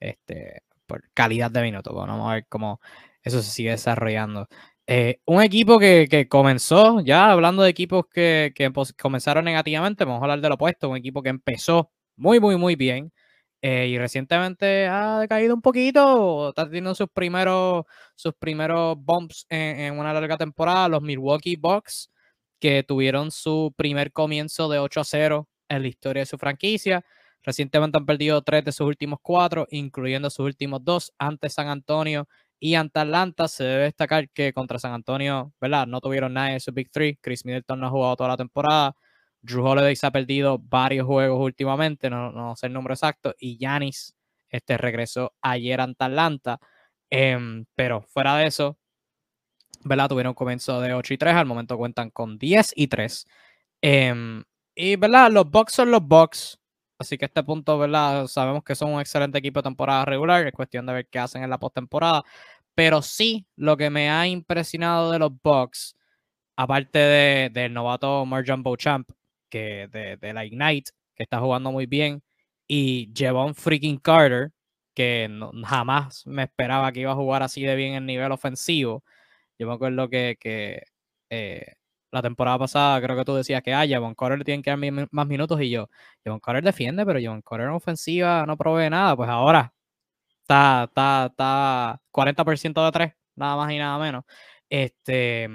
este, por calidad de minutos. vamos a ver cómo eso se sigue desarrollando. Eh, un equipo que, comenzó, ya hablando de equipos que, comenzaron negativamente, vamos a hablar del opuesto, un equipo que empezó muy, muy, muy bien eh, y recientemente ha decaído un poquito, está teniendo sus primeros, sus primeros bumps en, una larga temporada, los Milwaukee Bucks, que tuvieron su primer comienzo de 8 a 0 en la historia de su franquicia. Recientemente han perdido tres de sus últimos cuatro, incluyendo sus últimos dos ante San Antonio y ante Atlanta se debe destacar que contra San Antonio, ¿verdad? No tuvieron nada de su Big Three. Chris Middleton no ha jugado toda la temporada. Drew Holiday se ha perdido varios juegos últimamente, no, sé el número exacto. Y Yanis este, regresó ayer ante Atlanta. Em, pero fuera de eso, ¿verdad? Tuvieron un comienzo de 8 y 3. Al momento cuentan con 10 y 3. Em, y, ¿verdad? Los Bucks son los Bucks. Así que este punto, ¿verdad? Sabemos que son un excelente equipo de temporada regular. Es cuestión de ver qué hacen en la postemporada. Pero sí, lo que me ha impresionado de los Bucks, aparte de, del novato Marjan Beauchamp, que de, de, la Ignite, que está jugando muy bien, y Jevon Freaking Carter, que jamás me esperaba que iba a jugar así de bien en nivel ofensivo. Yo me acuerdo que, que eh, la temporada pasada creo que tú decías que, ah, Javon Carter tiene que dar más minutos y yo, Javon Carter defiende, pero Javon Carter en ofensiva no provee nada, pues ahora está, está, está 40% de tres, nada más y nada menos. Este,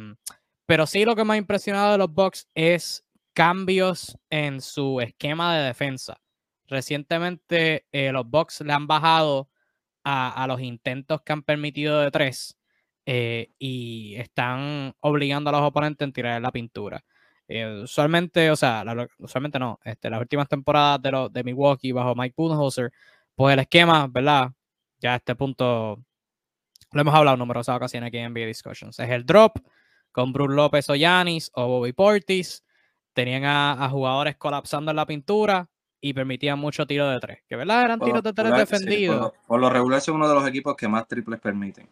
pero sí lo que me ha impresionado de los Bucks es cambios en su esquema de defensa. Recientemente eh, los Bucks le han bajado a, a los intentos que han permitido de tres eh, y están obligando a los oponentes a tirar la pintura. Eh, usualmente, o sea, usualmente no, este, las últimas temporadas de, los de Milwaukee bajo Mike Budenholzer, pues el esquema, ¿verdad? Ya a este punto lo hemos hablado en numerosas ocasiones aquí en NBA Discussions. Es el drop, con Bruce López o Yanis o Bobby Portis. Tenían a, jugadores colapsando en la pintura y permitían mucho tiro de tres. Que verdad eran tiros de tres defendidos. por, lo, regular son uno de los equipos que más triples permiten.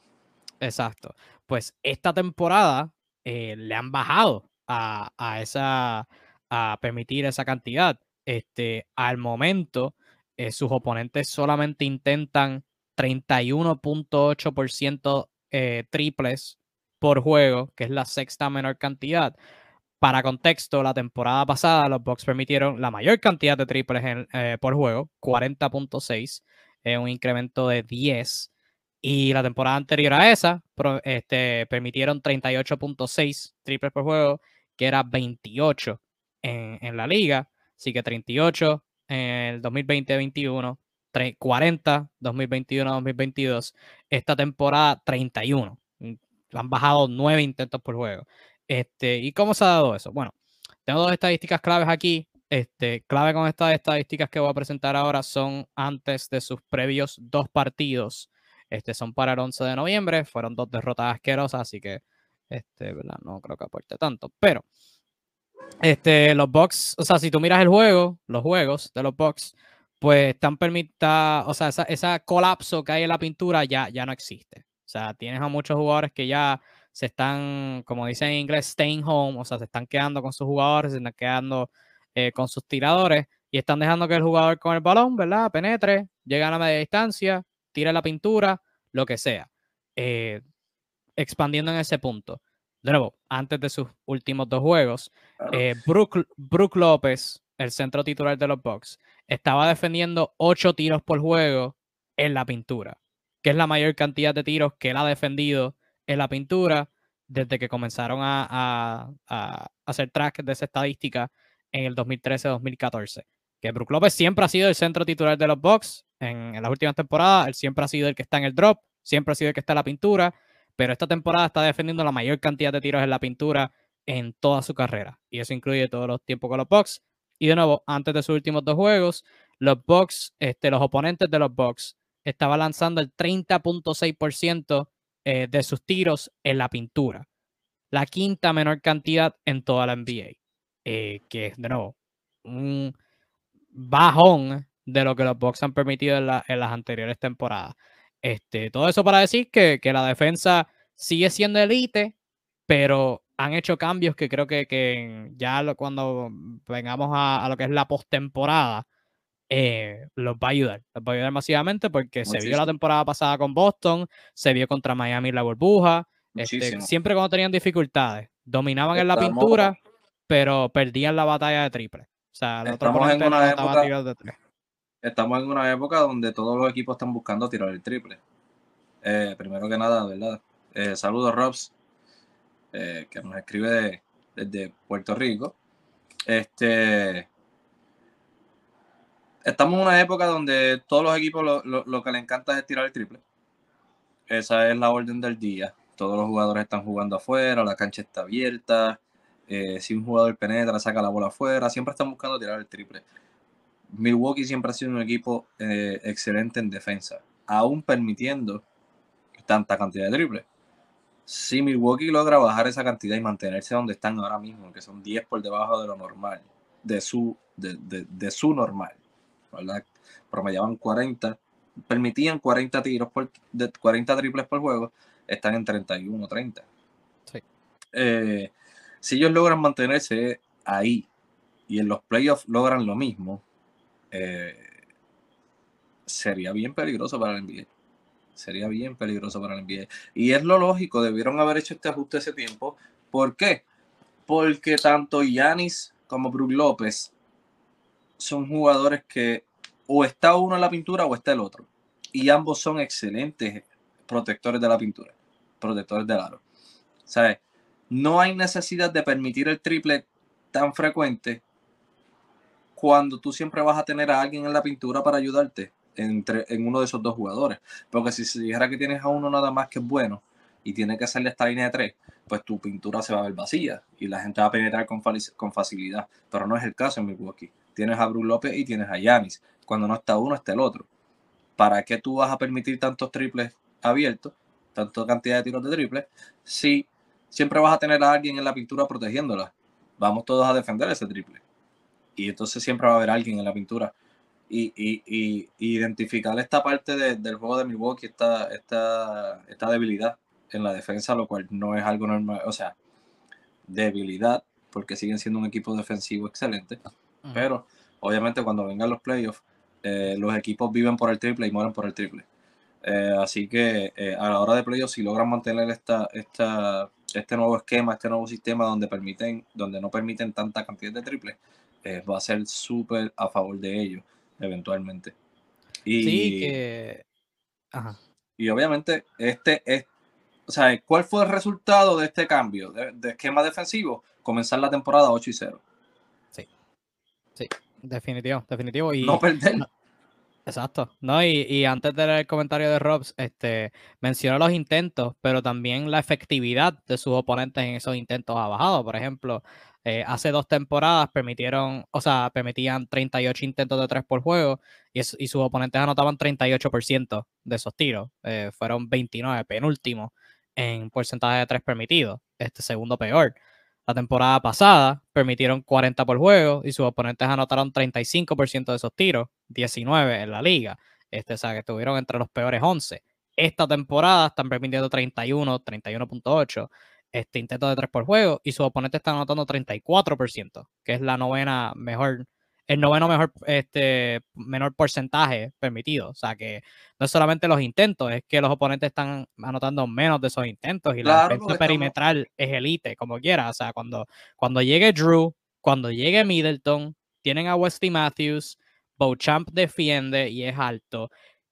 Exacto. Pues esta temporada eh, le han bajado a, esa a permitir esa cantidad. Este, al momento, eh, sus oponentes solamente intentan 31.8% eh, triples por juego, que es la sexta menor cantidad. Para contexto, la temporada pasada los Bucks permitieron la mayor cantidad de triples por juego, 40.6, un incremento de 10. Y la temporada anterior a esa, este, permitieron 38.6 triples por juego, que era 28 en, en la liga. Así que 38 en el 2020-21, 40 2021-2022. Esta temporada 31. Han bajado 9 intentos por juego. Este, ¿Y cómo se ha dado eso? Bueno, tengo dos estadísticas claves aquí. Este, clave con estas estadísticas que voy a presentar ahora son antes de sus previos dos partidos. Este, son para el 11 de noviembre. Fueron dos derrotas asquerosas, así que este, ¿verdad? no creo que aporte tanto. Pero este, los Bucks, o sea, si tú miras el juego, los juegos de los Bucks, pues están permitidos, o sea, esa, esa, colapso que hay en la pintura ya, ya no existe. O sea, tienes a muchos jugadores que ya se están, como dicen en inglés, staying home, o sea, se están quedando con sus jugadores, se están quedando eh, con sus tiradores y están dejando que el jugador con el balón, ¿verdad? Penetre, llegue a la media distancia, tire la pintura, lo que sea. Eh, expandiendo en ese punto. De nuevo, antes de sus últimos dos juegos, eh, Brook, López, el centro titular de los Bucks, estaba defendiendo ocho tiros por juego en la pintura, que es la mayor cantidad de tiros que él ha defendido en la pintura desde que comenzaron a, hacer track de esa estadística en el 2013-2014. Que Brook López siempre ha sido el centro titular de los Bucks en, las últimas temporadas, él siempre ha sido el que está en el drop, siempre ha sido el que está en la pintura, pero esta temporada está defendiendo la mayor cantidad de tiros en la pintura en toda su carrera. Y eso incluye todos los tiempos con los Bucks. Y de nuevo, antes de sus últimos dos juegos, los Bucks, este, los oponentes de los Bucks, estaban lanzando el 30.6% eh, de sus tiros en la pintura. La quinta menor cantidad en toda la NBA. Eh, que es, de nuevo, un bajón de lo que los Bucks han permitido en, las anteriores temporadas. Este, todo eso para decir que, que la defensa sigue siendo elite, pero han hecho cambios que creo que, ya cuando vengamos a, lo que es la postemporada, eh, los va a ayudar. Los va a ayudar masivamente porque se vio la temporada pasada con Boston, se vio contra Miami la burbuja. Este, siempre cuando tenían dificultades, dominaban en la pintura, pero perdían la batalla de triple. O sea, estamos, en una época, de estamos en una época donde todos los equipos están buscando tirar el triple. Eh, primero que nada, ¿verdad? Eh, saludos, Robs. Eh, que nos escribe desde Puerto Rico. Este, estamos en una época donde todos los equipos lo, que le encanta es tirar el triple. Esa es la orden del día. Todos los jugadores están jugando afuera, la cancha está abierta. Eh, si un jugador penetra, saca la bola afuera, siempre están buscando tirar el triple. Milwaukee siempre ha sido un equipo eh, excelente en defensa, aún permitiendo tanta cantidad de triples si Milwaukee logra bajar esa cantidad y mantenerse donde están ahora mismo, que son 10 por debajo de lo normal, de su, de, su normal, ¿verdad? Promediaban 40, permitían 40 tiros por, de 40 triples por juego, están en 31, 30. Eh, si ellos logran mantenerse ahí y en los playoffs logran lo mismo, eh, sería bien peligroso para el NBA sería bien peligroso para el NBA. Y es lo lógico, debieron haber hecho este ajuste ese tiempo. ¿Por qué? Porque tanto Yanis como Brook López son jugadores que o está uno en la pintura o está el otro. Y ambos son excelentes protectores de la pintura, protectores del aro. ¿Sabes? No hay necesidad de permitir el triple tan frecuente cuando tú siempre vas a tener a alguien en la pintura para ayudarte entre, en uno de esos dos jugadores. Porque si se dijera que tienes a uno nada más que es bueno y tiene que salir esta línea de tres, pues tu pintura se va a ver vacía y la gente va a penetrar con, con facilidad. Pero no es el caso en Milwaukee. Tienes a Bruce López y tienes a Yanis. Cuando no está uno, está el otro. ¿Para qué tú vas a permitir tantos triples abiertos, tanta cantidad de tiros de triples, si siempre vas a tener a alguien en la pintura protegiéndola. Vamos todos a defender ese triple. Y entonces siempre va a haber alguien en la pintura. Y, y, identificar esta parte del juego de Milwaukee, esta, esta, esta debilidad en la defensa, lo cual no es algo normal. O sea, debilidad, porque siguen siendo un equipo defensivo excelente. Pero obviamente cuando vengan los playoffs, eh, los equipos viven por el triple y mueren por el triple. Eh, así que eh, a la hora de playoffs, si logran mantener esta, esta, este nuevo esquema, este nuevo sistema donde, permiten, donde no permiten tanta cantidad de triples, va a ser súper a favor de ellos, eventualmente. Y, sí, que... Y obviamente, este es, o sea, ¿cuál fue el resultado de este cambio de, de esquema defensivo? Comenzar la temporada 8 y 0. Sí, sí. Definitivo, definitivo. Y, no perder. Exacto. No, y, antes de leer el comentario de Robs, este, mencionó los intentos, pero también la efectividad de sus oponentes en esos intentos ha bajado. Por ejemplo, eh, hace dos temporadas permitieron, o sea, permitían 38 intentos de tres por juego y, y sus oponentes anotaban 38% de esos tiros. Eh, fueron 29, penúltimo en porcentaje de tres permitidos. Este segundo peor. La temporada pasada permitieron 40 por juego y sus oponentes anotaron 35% de esos tiros, 19 en la liga. Este, o sea, que estuvieron entre los peores 11. Esta temporada están permitiendo 31, 31.8 este intento de 3 por juego y sus oponentes están anotando 34%, que es la novena mejor el noveno mejor, este, menor porcentaje permitido. O sea que no es solamente los intentos, es que los oponentes están anotando menos de esos intentos y la defensa perimetral es elite, como quiera. O sea, cuando, cuando llegue Drew, cuando llegue Middleton, tienen a Westy Matthews, Beauchamp defiende y es alto.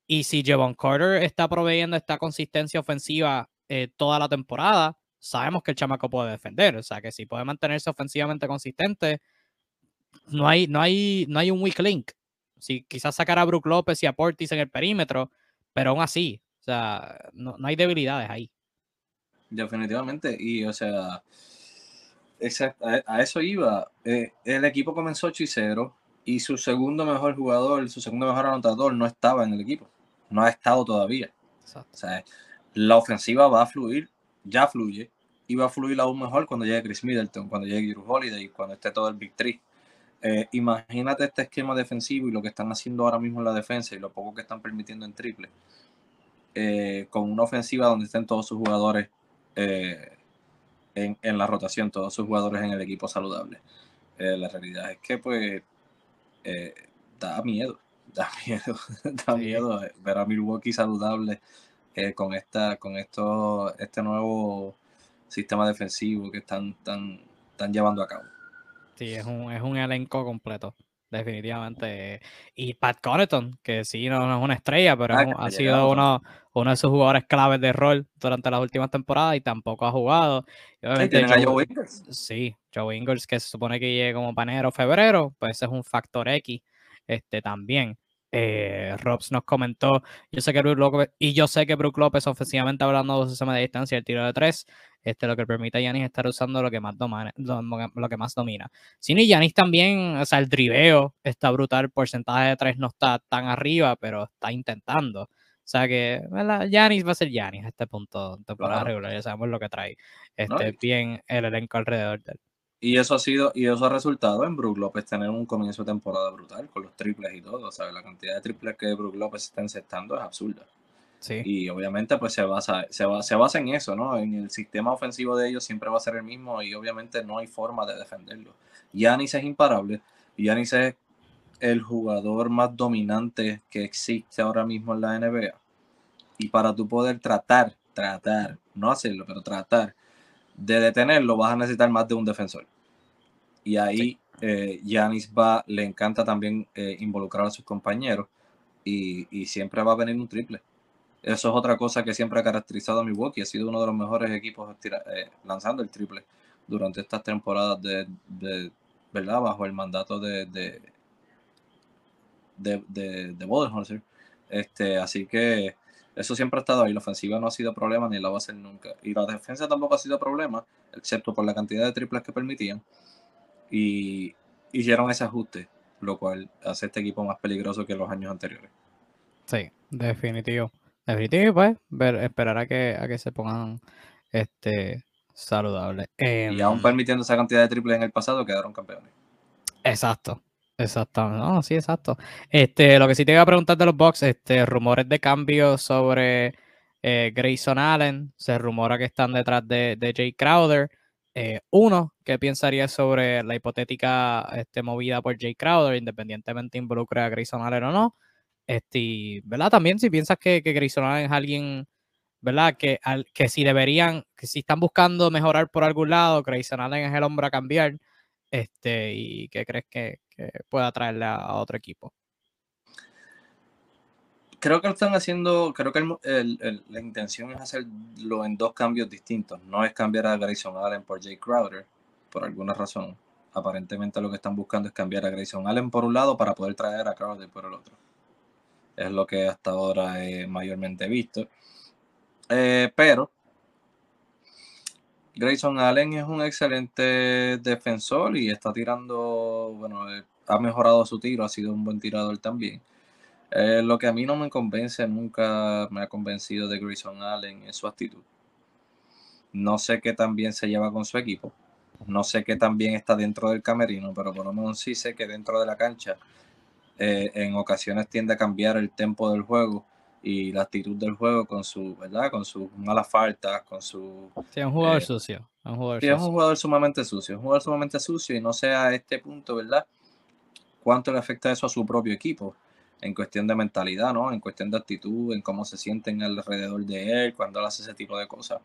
Y si Javon Carter está proveyendo esta consistencia ofensiva eh, toda la temporada, sabemos que el chamaco puede defender. O sea que si puede mantenerse ofensivamente consistente, no hay, no hay, no hay un weak link. Si quizás sacar a Brook López y a Portis en el perímetro, pero aún así, o sea, no, hay debilidades ahí. Definitivamente, y o sea, a, eso iba. Eh, el equipo comenzó 8 y 0 y su segundo mejor jugador, su segundo mejor anotador no estaba en el equipo. No ha estado todavía. O sea, la ofensiva va a fluir, ya fluye, y va a fluir aún mejor cuando llegue Chris Middleton, cuando llegue Drew Holiday, cuando esté todo el Big Three. Eh, imagínate este esquema defensivo y lo que están haciendo ahora mismo en la defensa y lo poco que están permitiendo en triple. Eh, con una ofensiva donde estén todos sus jugadores eh, en, la rotación, todos sus jugadores en el equipo saludable. la realidad es que pues da miedo, da miedo, da miedo ver a Milwaukee saludable con esta, con esto, este nuevo sistema defensivo que están, están, están llevando a cabo. Sí, es un, es un elenco completo, definitivamente. Y Pat Connaughton, que sí, no, es una estrella, pero ah, ha sido uno, uno de sus jugadores claves de rol durante las últimas temporadas y tampoco ha jugado. Joe, Ingles. Sí, Joe Ingles, que se supone que llegue como panero febrero, pues ese es un factor X este, también. Eh, Robs nos comentó, yo sé que Brook López, y yo sé que Brook López ofensivamente hablando de sistema de distancia el tiro de tres, este, lo que permite a Yanis estar usando lo que más domina, lo, que más domina. Ni Yanis también, o sea, el driveo está brutal, el porcentaje de tres no está tan arriba, pero está intentando. O sea que Yanis va a ser Yanis a este punto de temporada regular, ya sabemos lo que trae. Este, bien el elenco alrededor de él. Y eso ha sido, y eso ha resultado en Brook López tener un comienzo de temporada brutal con los triples y todo. O sea, la cantidad de triples que Brook López está encestando es absurda. Sí. Y obviamente pues se basa, se, se basa en eso, ¿no? En el sistema ofensivo de ellos siempre va a ser el mismo y obviamente no hay forma de defenderlo. Yanis es imparable. Yanis es el jugador más dominante que existe ahora mismo en la NBA. Y para tú poder tratar, tratar, no hacerlo, pero tratar de detenerlo, vas a necesitar más de un defensor. Y ahí Yanis eh, va, le encanta también eh, involucrar a sus compañeros y, siempre va a venir un triple. Eso es otra cosa que siempre ha caracterizado a Milwaukee. Ha sido uno de los mejores equipos eh, lanzando el triple durante estas temporadas de, ¿verdad? Bajo el mandato de, de, de, de, Este, así que eso siempre ha estado ahí. La ofensiva no ha sido problema ni la va a ser nunca. Y la defensa tampoco ha sido problema, excepto por la cantidad de triples que permitían. Y hicieron ese ajuste, lo cual hace este equipo más peligroso que los años anteriores. Sí, definitivo. Definitivo, pues, ver, esperar a que, a que se pongan este saludable. y aún Em, permitiendo esa cantidad de triples en el pasado, quedaron campeones. Exacto. Exacto. No, sí, exacto. Este, lo que sí te iba a preguntar de los Bucks, este, rumores de cambio sobre eh, Grayson Allen. Se rumora que están detrás de, de Jay Crowder. Eh, uno, ¿qué pensarías sobre la hipotética este, movida por Jay Crowder, independientemente involucre a Grayson Allen o no? Este, ¿verdad? También si piensas que, que Grayson Allen es alguien, ¿verdad? Que, al- que si deberían, que si están buscando mejorar por algún lado, Grayson Allen es el hombre a cambiar. Este, y qué crees que, que pueda traerle a, otro equipo. Creo que lo están haciendo, creo que el- el- la intención es hacerlo en dos cambios distintos. No es cambiar a Grayson Allen por Jay Crowder, por alguna razón. Aparentemente lo que están buscando es cambiar a Grayson Allen por un lado para poder traer a Crowder por el otro. Es lo que hasta ahora he mayormente visto. Eh, pero Grayson Allen es un excelente defensor y está tirando, bueno, ha mejorado su tiro, ha sido un buen tirador también. Eh, lo que a mí no me convence, nunca me ha convencido de Grayson Allen es su actitud. No sé qué tan bien se lleva con su equipo. No sé qué tan bien está dentro del camerino, pero por lo menos sí sé que dentro de la cancha eh, en ocasiones tiende a cambiar el tempo del juego y la actitud del juego con su, ¿verdad? Con sus malas faltas, con su Sí, un jugador Eh, sucio. Un jugador Sí, es un sucio. jugador sumamente sucio, un jugador sumamente sucio y no sé a este punto, ¿verdad? Cuánto le afecta eso a su propio equipo en cuestión de mentalidad, ¿no? En cuestión de actitud, en cómo se sienten alrededor de él cuando él hace ese tipo de cosas.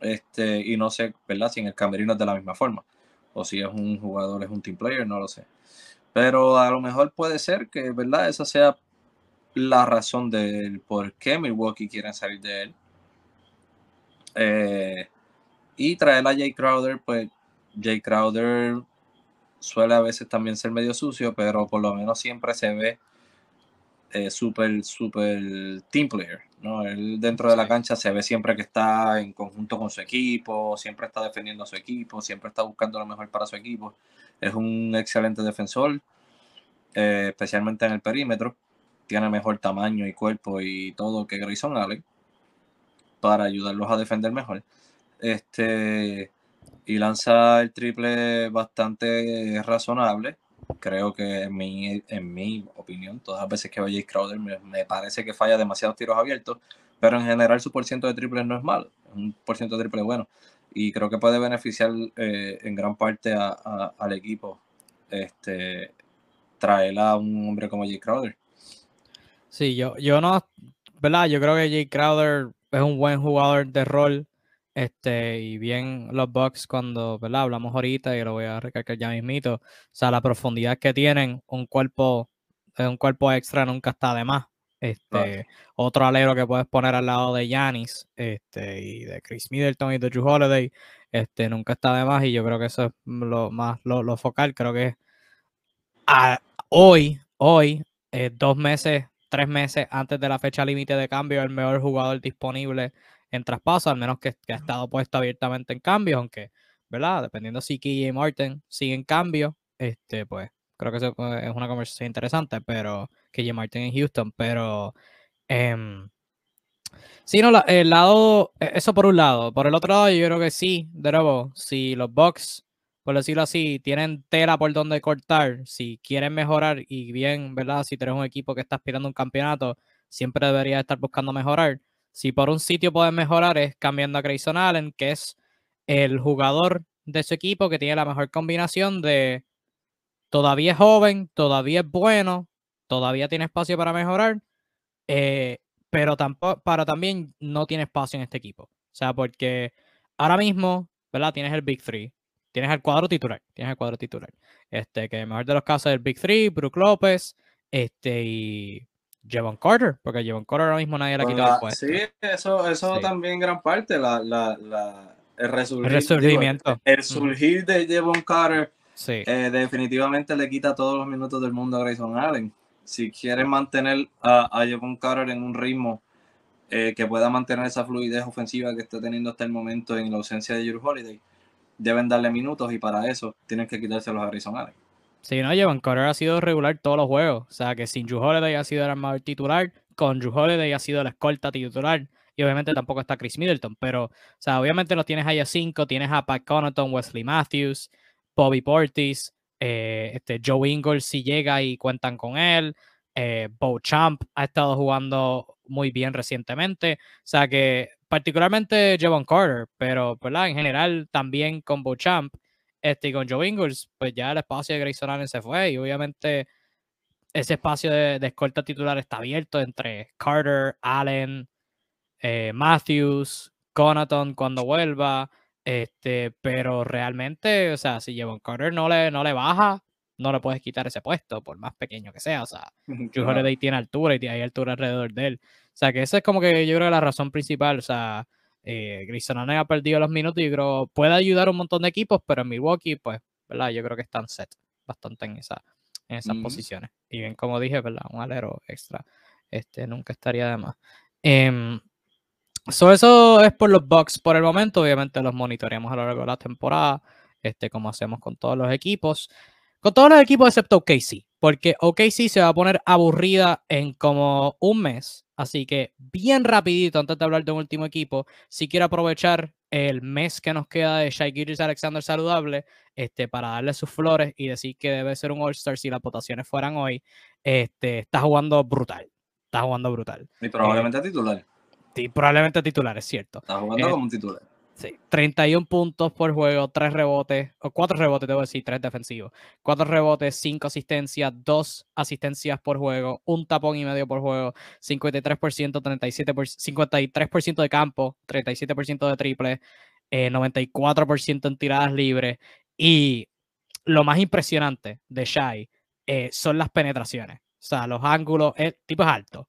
Este, y no sé, ¿verdad? Si en el camerino es de la misma forma o si es un jugador, es un team player, no lo sé. Pero a lo mejor puede ser que, ¿verdad? Esa sea la razón del por qué Milwaukee quieren salir de él. Eh, y traer a Jay Crowder, pues Jay Crowder suele a veces también ser medio sucio, pero por lo menos siempre se ve eh, súper, súper team player, ¿no? Él dentro de la cancha se ve siempre que está en conjunto con su equipo, siempre está defendiendo a su equipo, siempre está buscando lo mejor para su equipo. Es un excelente defensor, eh, especialmente en el perímetro. Tiene mejor tamaño y cuerpo y todo que Grayson Allen para ayudarlos a defender mejor. Este, y lanza el triple bastante razonable. Creo que en mi, en mi opinión, todas las veces que veo a Jay Crowder me, parece que falla demasiados tiros abiertos, pero en general su porciento de triples no es malo, es un porciento de triple bueno. Y creo que puede beneficiar eh, en gran parte a- al equipo este, traer a un hombre como Jay Crowder. Sí, yo, yo no, ¿verdad? Yo creo que Jay Crowder es un buen jugador de rol. Este, y bien los Bucks cuando, ¿verdad? Hablamos ahorita y lo voy a recalcar ya mismito. O sea, la profundidad que tienen, un cuerpo, eh, un cuerpo extra nunca está de más. Este, otro alero que puedes poner al lado de Giannis, este, y de Chris Middleton y de Drew Holiday, este, nunca está de más. Y yo creo que eso es lo más, lo, lo focal. Creo que a- hoy, hoy, eh, dos meses, tres meses antes de la fecha límite de cambio, el mejor jugador disponible en traspaso, al menos que, que ha estado puesto abiertamente en cambio, aunque, ¿verdad? Dependiendo si KJ Martin sigue en cambio, este, pues creo que eso eh, es una conversación interesante, pero KJ Martin en Houston, pero em, sí, no, la- el lado, e- eso por un lado, por el otro lado, yo creo que sí, de nuevo, si los Bucks por decirlo así, tienen tela por donde cortar. Si quieren mejorar y bien, ¿verdad? Si tienes un equipo que está aspirando a un campeonato, siempre debería estar buscando mejorar. Si por un sitio pueden mejorar es cambiando a Grayson Allen, que es el jugador de su equipo que tiene la mejor combinación de todavía es joven, todavía es bueno, todavía tiene espacio para mejorar, eh, pero tampoco, para también no tiene espacio en este equipo. O sea, porque ahora mismo, ¿verdad? Tienes el Big Three tienes el cuadro titular, tienes el cuadro titular. Este, que el mejor de los casos es el Big Three, Brook López, este, y Javon Carter, porque Javon Carter ahora mismo nadie le ha quitado la- el puesto. sí, eso, eso Sí. también gran parte, la, la, la- el, resurgir, El digo, resurgimiento. el surgir de Devon Carter Sí, eh, definitivamente le quita todos los minutos del mundo a Grayson Allen. Si quieren mantener a, a Devon Carter en un ritmo eh, que pueda mantener esa fluidez ofensiva que está teniendo hasta el momento en la ausencia de Drew Holiday, deben darle minutos y para eso tienen que quitárselos a Grayson Allen. Sí, no, Javon Carter ha sido regular todos los juegos. O sea, que sin Drew Holiday ha sido el armador titular, con Drew Holiday ha sido la escolta titular. y obviamente tampoco está Chris Middleton, pero, o sea, obviamente los tienes ahí a cinco, tienes a Pat Connaughton, Wesley Matthews, Bobby Portis, eh, este, Joe Ingles si llega y cuentan con él, eh, Bo Champ ha estado jugando muy bien recientemente, o sea que particularmente Javon Carter, pero ¿verdad? en general también con Bo Champ este, y con Joe Ingles, pues ya el espacio de Grayson Allen se fue y obviamente ese espacio de, de escolta titular está abierto entre Carter, Allen, eh, Matthews, Conaton cuando vuelva, este, pero realmente, o sea, si Javon Carter no le, no le baja, no le puedes quitar ese puesto, por más pequeño que sea. O sea, Drew Holiday tiene altura y hay altura alrededor de él. O sea, que esa es como que yo creo que la razón principal. O sea, eh, Grayson Allen ha perdido los minutos y yo creo puede ayudar a un montón de equipos, pero en Milwaukee, pues, ¿verdad? Yo creo que están set bastante en, esa, en esas posiciones. Y bien, como dije, ¿verdad? Un alero extra este, nunca estaría de más. Eh, eso es por los Bucks por el momento. Obviamente los monitoreamos a lo largo de la temporada, este, como hacemos con todos los equipos. Con todos los equipos excepto OKC, porque OKC se va a poner aburrida en como un mes. Así que bien rapidito, antes de hablar de un último equipo, si quiero aprovechar el mes que nos queda de Shai Gilgis Alexander saludable, este, para darle sus flores y decir que debe ser un All-Star si las votaciones fueran hoy, este, está jugando brutal. Está jugando brutal. Y probablemente a titular. Sí, probablemente titular, es cierto. Está jugando Eh, como un titular. Sí, 31 puntos por juego, 3 rebotes, o 4 rebotes, debo decir, 3 defensivos. 4 rebotes, 5 asistencias, 2 asistencias por juego, un tapón y medio por juego, 53%, 37%, 53% de campo, 37% de triple, eh, 94% en tiradas libres. Y lo más impresionante de Shai eh, son las penetraciones. O sea, los ángulos, el tipo es alto.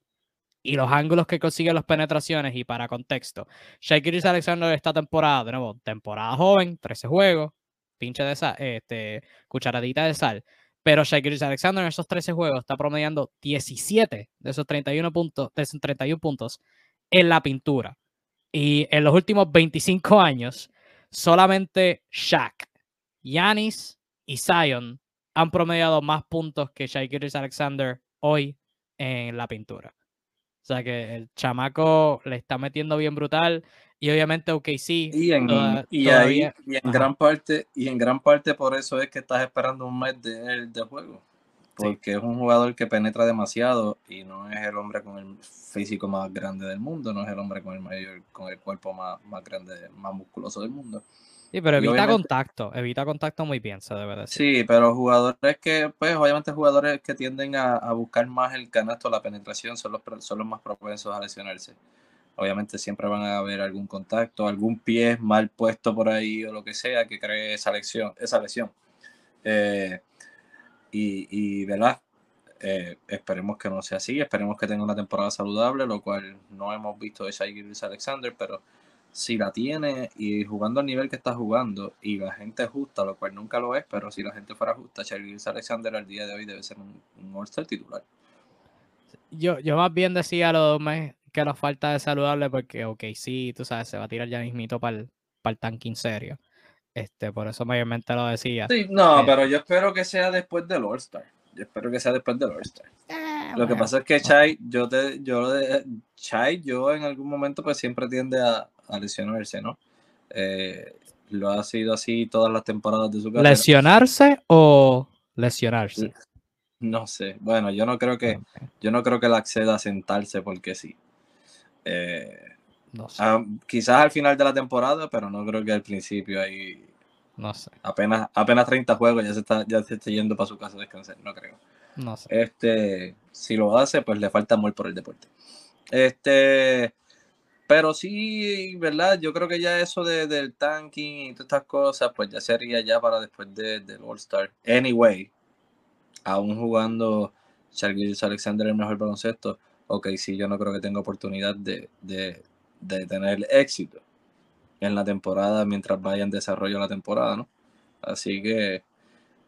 Y los ángulos que consigue las penetraciones, y para contexto, Gilgeous Alexander esta temporada, de nuevo, temporada joven, 13 juegos, pinche de sal, este, cucharadita de sal. Pero Gilgeous Alexander en esos 13 juegos está promediando 17 de esos 31 puntos, de esos 31 puntos en la pintura. Y en los últimos 25 años, solamente Shaq, Giannis y Zion han promediado más puntos que Gilgeous Alexander hoy en la pintura. O sea que el chamaco le está metiendo bien brutal. Y obviamente OKC Y en, toda- y todavía- ahí, y en gran parte, y en gran parte por eso es que estás esperando un mes de, de juego. Porque es un jugador que penetra demasiado y no es el hombre con el físico más grande del mundo, no es el hombre con el mayor, con el cuerpo más, más grande, más musculoso del mundo. Sí, pero evita contacto, evita contacto muy bien, se debe decir. Sí, pero jugadores que, pues, obviamente jugadores que tienden a, a buscar más el canasto, la penetración, son los, pro- son los más propensos a lesionarse. Obviamente siempre van a haber algún contacto, algún pie mal puesto por ahí o lo que sea que cree esa lesión. Esa lesión. Eh, y, y, ¿verdad? Eh, esperemos que no sea así, esperemos que tenga una temporada saludable, lo cual no hemos visto de Shai Alexander, pero si la tiene y jugando al nivel que está jugando y la gente es justa, lo cual nunca lo es, pero si la gente fuera justa, Gilgeous Alexander al día de hoy debe ser un, un All-Star titular. Yo, yo más bien decía lo que nos falta de saludable porque, ok, sí, tú sabes, se va a tirar ya mismito para el, para el tanking serio. Este, por eso mayormente lo decía. Sí, no, Eh. pero yo espero que sea después del All-Star. Yo espero que sea después del All-Star. Eh, Lo que pasa es que Chai, yo te, yo Chai, yo en algún momento pues siempre tiende a, a lesionarse, ¿no? Eh, lo ha sido así todas las temporadas de su carrera. ¿Lesionarse o lesionarse? No sé. Bueno, yo no creo que, yo no creo que él acceda a sentarse porque sí. Eh, No sé, quizás al final de la temporada, pero no creo que al principio ahí no sé, apenas, apenas 30 juegos ya se está, ya se está yendo para su casa a descansar, no creo. no sé. Este, si lo hace, pues le falta amor por el deporte. Este, pero sí, ¿verdad? Yo creo que ya eso de, del tanking y todas estas cosas, pues ya sería ya para después de, del All-Star. Anyway, aún jugando Charles Alexander el mejor baloncesto, ok, sí, yo no creo que tenga oportunidad de, de, de tener éxito en la temporada mientras vaya en desarrollo la temporada, ¿no? Así que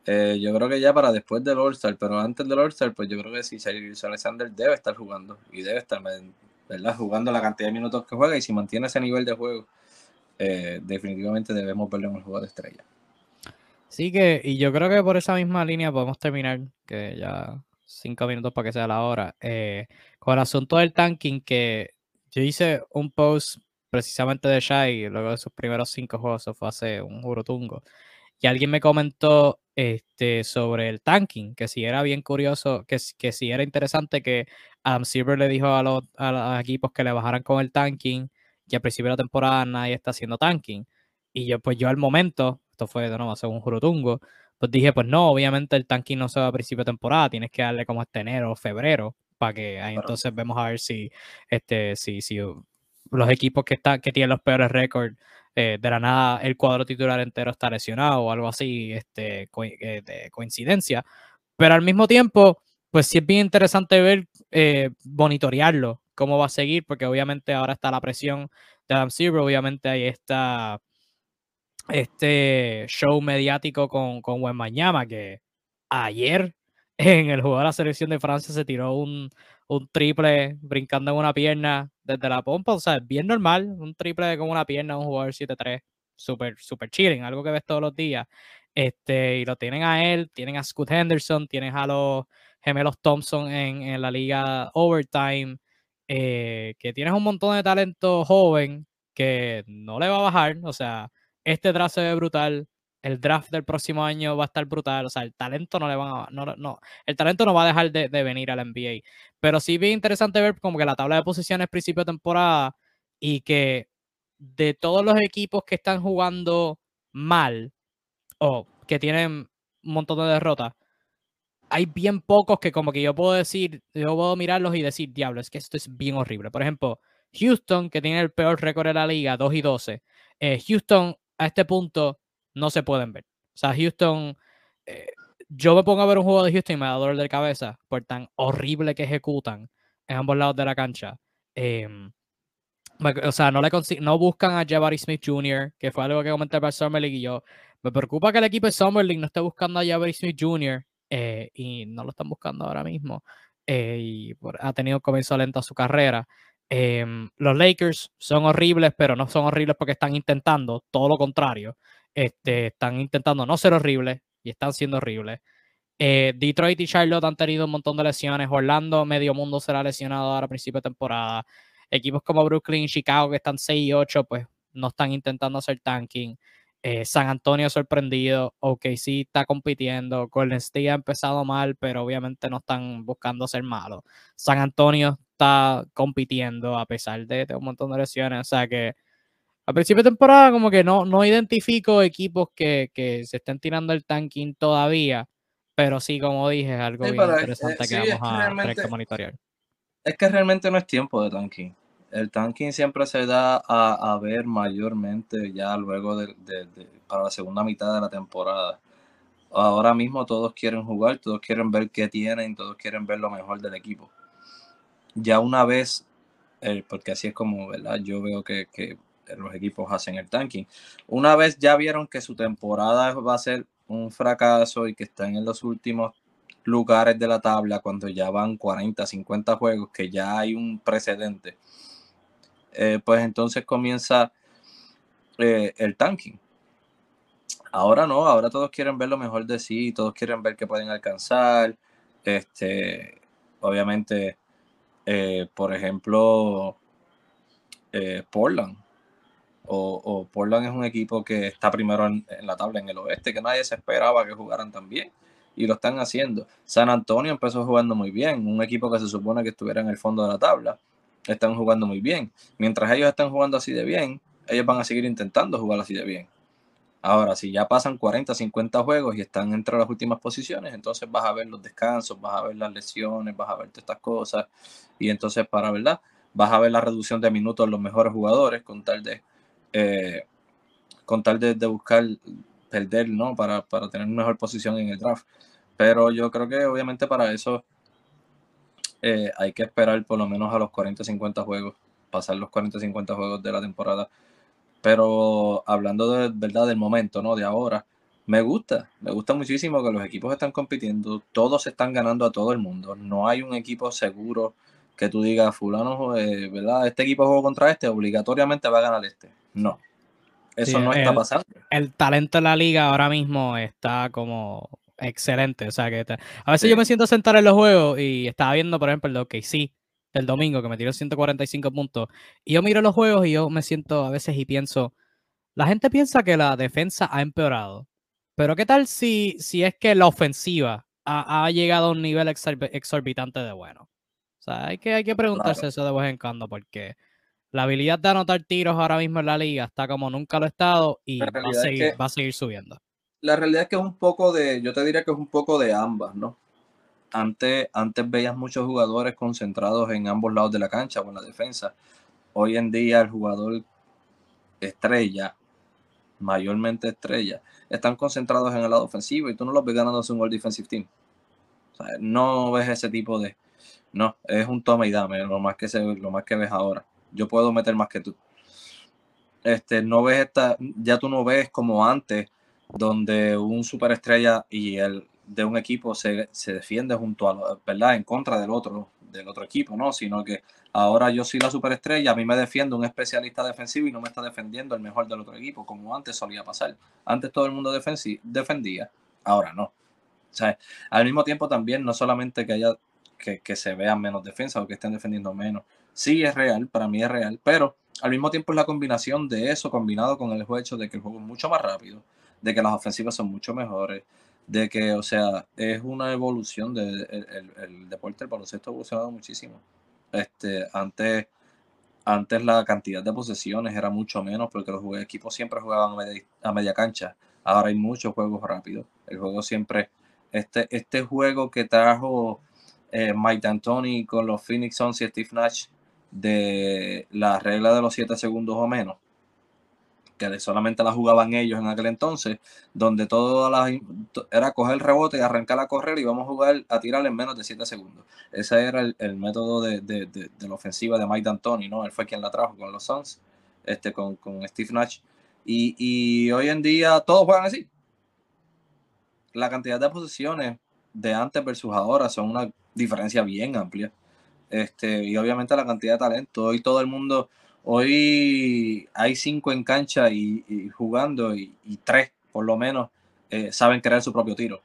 eh, yo creo que ya para después del All-Star, pero antes del All-Star, pues yo creo que sí, Cyrus Alexander debe estar jugando y debe estar, ¿verdad? Jugando la cantidad de minutos que juega y si mantiene ese nivel de juego, eh, definitivamente debemos verlo en el juego de estrella. Sí que, y yo creo que por esa misma línea podemos terminar, que ya cinco minutos para que sea la hora, eh, con el asunto del tanking, que yo hice un post precisamente de Shai, luego de sus primeros cinco juegos, eso fue hace un jurotungo. Y alguien me comentó este, sobre el tanking, que si era bien curioso, que, que si era interesante que Adam Silver le dijo a los, a los equipos que le bajaran con el tanking, que al principio de la temporada nadie está haciendo tanking. Y yo, pues yo al momento, esto fue de nuevo hace un jurotungo, pues dije, pues no, obviamente el tanking no se va a principio de temporada, tienes que darle como este enero o febrero, para que ahí entonces vemos a ver si, este, si, si los equipos que, están, que tienen los peores récords, eh, de la nada el cuadro titular entero está lesionado o algo así, este, eh, de coincidencia. Pero al mismo tiempo, pues sí es bien interesante ver, eh, monitorearlo, cómo va a seguir, porque obviamente ahora está la presión de Adam Silver, obviamente ahí está este show mediático con, con Mañama, que ayer en el juego de la selección de Francia se tiró un, un triple brincando en una pierna desde la pompa, o sea, bien normal, un triple con una pierna, un jugador 7-3, súper, súper chilling, algo que ves todos los días. Este, y lo tienen a él, tienen a Scott Henderson, tienen a los gemelos Thompson en, en la liga Overtime, eh, que tienes un montón de talento joven que no le va a bajar, o sea, este se ve brutal, el draft del próximo año va a estar brutal. O sea, el talento no le van a. No, no, el talento no va a dejar de, venir al NBA. Pero sí bien interesante ver como que la tabla de posiciones principio de temporada y que de todos los equipos que están jugando mal o que tienen un montón de derrotas, hay bien pocos que como que yo puedo decir, yo puedo mirarlos y decir, diablo, es que esto es bien horrible. Por ejemplo, Houston, que tiene el peor récord de la liga, 2 y 12. Eh, Houston a este punto no se pueden ver. O sea, Houston, eh, yo me pongo a ver un juego de Houston y me da dolor de cabeza por tan horrible que ejecutan en ambos lados de la cancha. Em, o sea, no, le no buscan a Jabari Smith Jr., que fue algo que comenté para Summer League y yo. Me preocupa que el equipo de Summer League no esté buscando a Jabari Smith Jr. Eh, y no lo están buscando ahora mismo. Eh, y ha tenido un comienzo lento a su carrera. Em, los Lakers son horribles, pero no son horribles porque están intentando, todo lo contrario. Este, están intentando no ser horribles y están siendo horribles. Eh, Detroit y Charlotte han tenido un montón de lesiones. Orlando, medio mundo será lesionado ahora a principio de temporada. Equipos como Brooklyn y Chicago, que están 6 y 8, pues no están intentando hacer tanking. Eh, San Antonio sorprendido. OKC está compitiendo. Golden State ha empezado mal, pero obviamente no están buscando ser malos. San Antonio está compitiendo a pesar de, de un montón de lesiones. O sea que a principio de temporada como que no, no identifico equipos que, se estén tirando el tanking todavía, pero sí, como dije, es algo bien interesante que vamos a que monitorear. Es que realmente no es tiempo de tanking. El tanking siempre se da a, ver mayormente ya luego de, para la segunda mitad de la temporada. Ahora mismo todos quieren jugar, todos quieren ver qué tienen, todos quieren ver lo mejor del equipo. Ya una vez, eh, porque así es como, ¿verdad? Yo veo que, que los equipos hacen el tanking. Una vez ya vieron que su temporada va a ser un fracaso y que están en los últimos lugares de la tabla cuando ya van 40, 50 juegos, que ya hay un precedente, eh, pues entonces comienza eh, el tanking. Ahora no, ahora todos quieren ver lo mejor de sí, todos quieren ver que pueden alcanzar. Este, obviamente, eh, por ejemplo, Portland o, Portland es un equipo que está primero en, la tabla en el oeste, que nadie se esperaba que jugaran tan bien y lo están haciendo. San Antonio empezó jugando muy bien, un equipo que se supone que estuviera en el fondo de la tabla, están jugando muy bien. Mientras ellos están jugando así de bien, ellos van a seguir intentando jugar así de bien. Ahora, si ya pasan 40, 50 juegos y están entre las últimas posiciones, entonces vas a ver los descansos, vas a ver las lesiones, vas a ver todas estas cosas. Y entonces, para verdad, vas a ver la reducción de minutos de los mejores jugadores con tal de eh, con tal de, buscar perder, ¿no? Para, para tener mejor posición en el draft. Pero yo creo que obviamente para eso eh, hay que esperar por lo menos a los 40-50 juegos, pasar los 40-50 juegos de la temporada. Pero hablando de verdad del momento, ¿no? De ahora, me gusta, me gusta muchísimo que los equipos están compitiendo, todos están ganando a todo el mundo. No hay un equipo seguro que tú digas, fulano, eh, ¿verdad? Este equipo juega contra este, obligatoriamente va a ganar este. No. Eso no está pasando. El talento de la liga ahora mismo está como excelente. O sea, que a veces yo me siento a sentar en los juegos y estaba viendo, por ejemplo, el de OKC el domingo, que me tiró 145 puntos. Y yo miro los juegos y yo me siento a veces y pienso, la gente piensa que la defensa ha empeorado. Pero ¿qué tal si, si es que la ofensiva ha, llegado a un nivel exorbitante de bueno? O sea, hay que, hay que preguntarse eso de vez en cuando porque la habilidad de anotar tiros ahora mismo en la liga está como nunca lo ha estado y va a, seguir, va a seguir subiendo. La realidad es que es un poco de, yo te diría que es un poco de ambas, ¿no? Antes, antes veías muchos jugadores concentrados en ambos lados de la cancha o en la defensa. Hoy en día el jugador estrella, mayormente estrella, están concentrados en el lado ofensivo y tú no los ves ganando un World Defensive Team. no ves ese tipo de... No, es un toma y dame, lo más que, se, lo más que ves ahora. Yo puedo meter más que tú. Este, no ves esta, ya tú no ves como antes, donde un superestrella y el, de un equipo se, defiende junto a, ¿verdad? En contra del otro, del otro equipo, ¿no? Sino que ahora yo soy la superestrella, a mí me defiende un especialista defensivo y no me está defendiendo el mejor del otro equipo, como antes solía pasar. Antes todo el mundo defendía, ahora no. O sea, al mismo tiempo también no solamente que haya que, que se vean menos defensa o que estén defendiendo menos. Sí es real, para mí es real, pero al mismo tiempo es la combinación de eso combinado con el hecho de que el juego es mucho más rápido, de que las ofensivas son mucho mejores, de que, o sea, es una evolución del de, el, deporte del baloncesto ha evolucionado muchísimo. Este, antes, antes la cantidad de posesiones era mucho menos porque los equipos siempre jugaban a media, cancha. Ahora hay muchos juegos rápidos. El juego siempre, este, este juego que trajo eh, Mike D'Antoni con los Phoenix Suns y Steve Nash de la regla de los 7 segundos o menos, que solamente la jugaban ellos en aquel entonces, donde todo era coger el rebote y arrancar a correr y vamos a jugar a tirar en menos de 7 segundos. Ese era el, método de, de, la ofensiva de Mike D'Antoni, ¿no? Él fue quien la trajo con los Suns, este, con, con Steve Nash. Y, y, hoy en día todos juegan así. La cantidad de posiciones de antes versus ahora son una diferencia bien amplia. Este, y obviamente la cantidad de talento. Hoy todo el mundo, Hoy hay cinco en cancha y, jugando y, tres, por lo menos, eh, saben crear su propio tiro.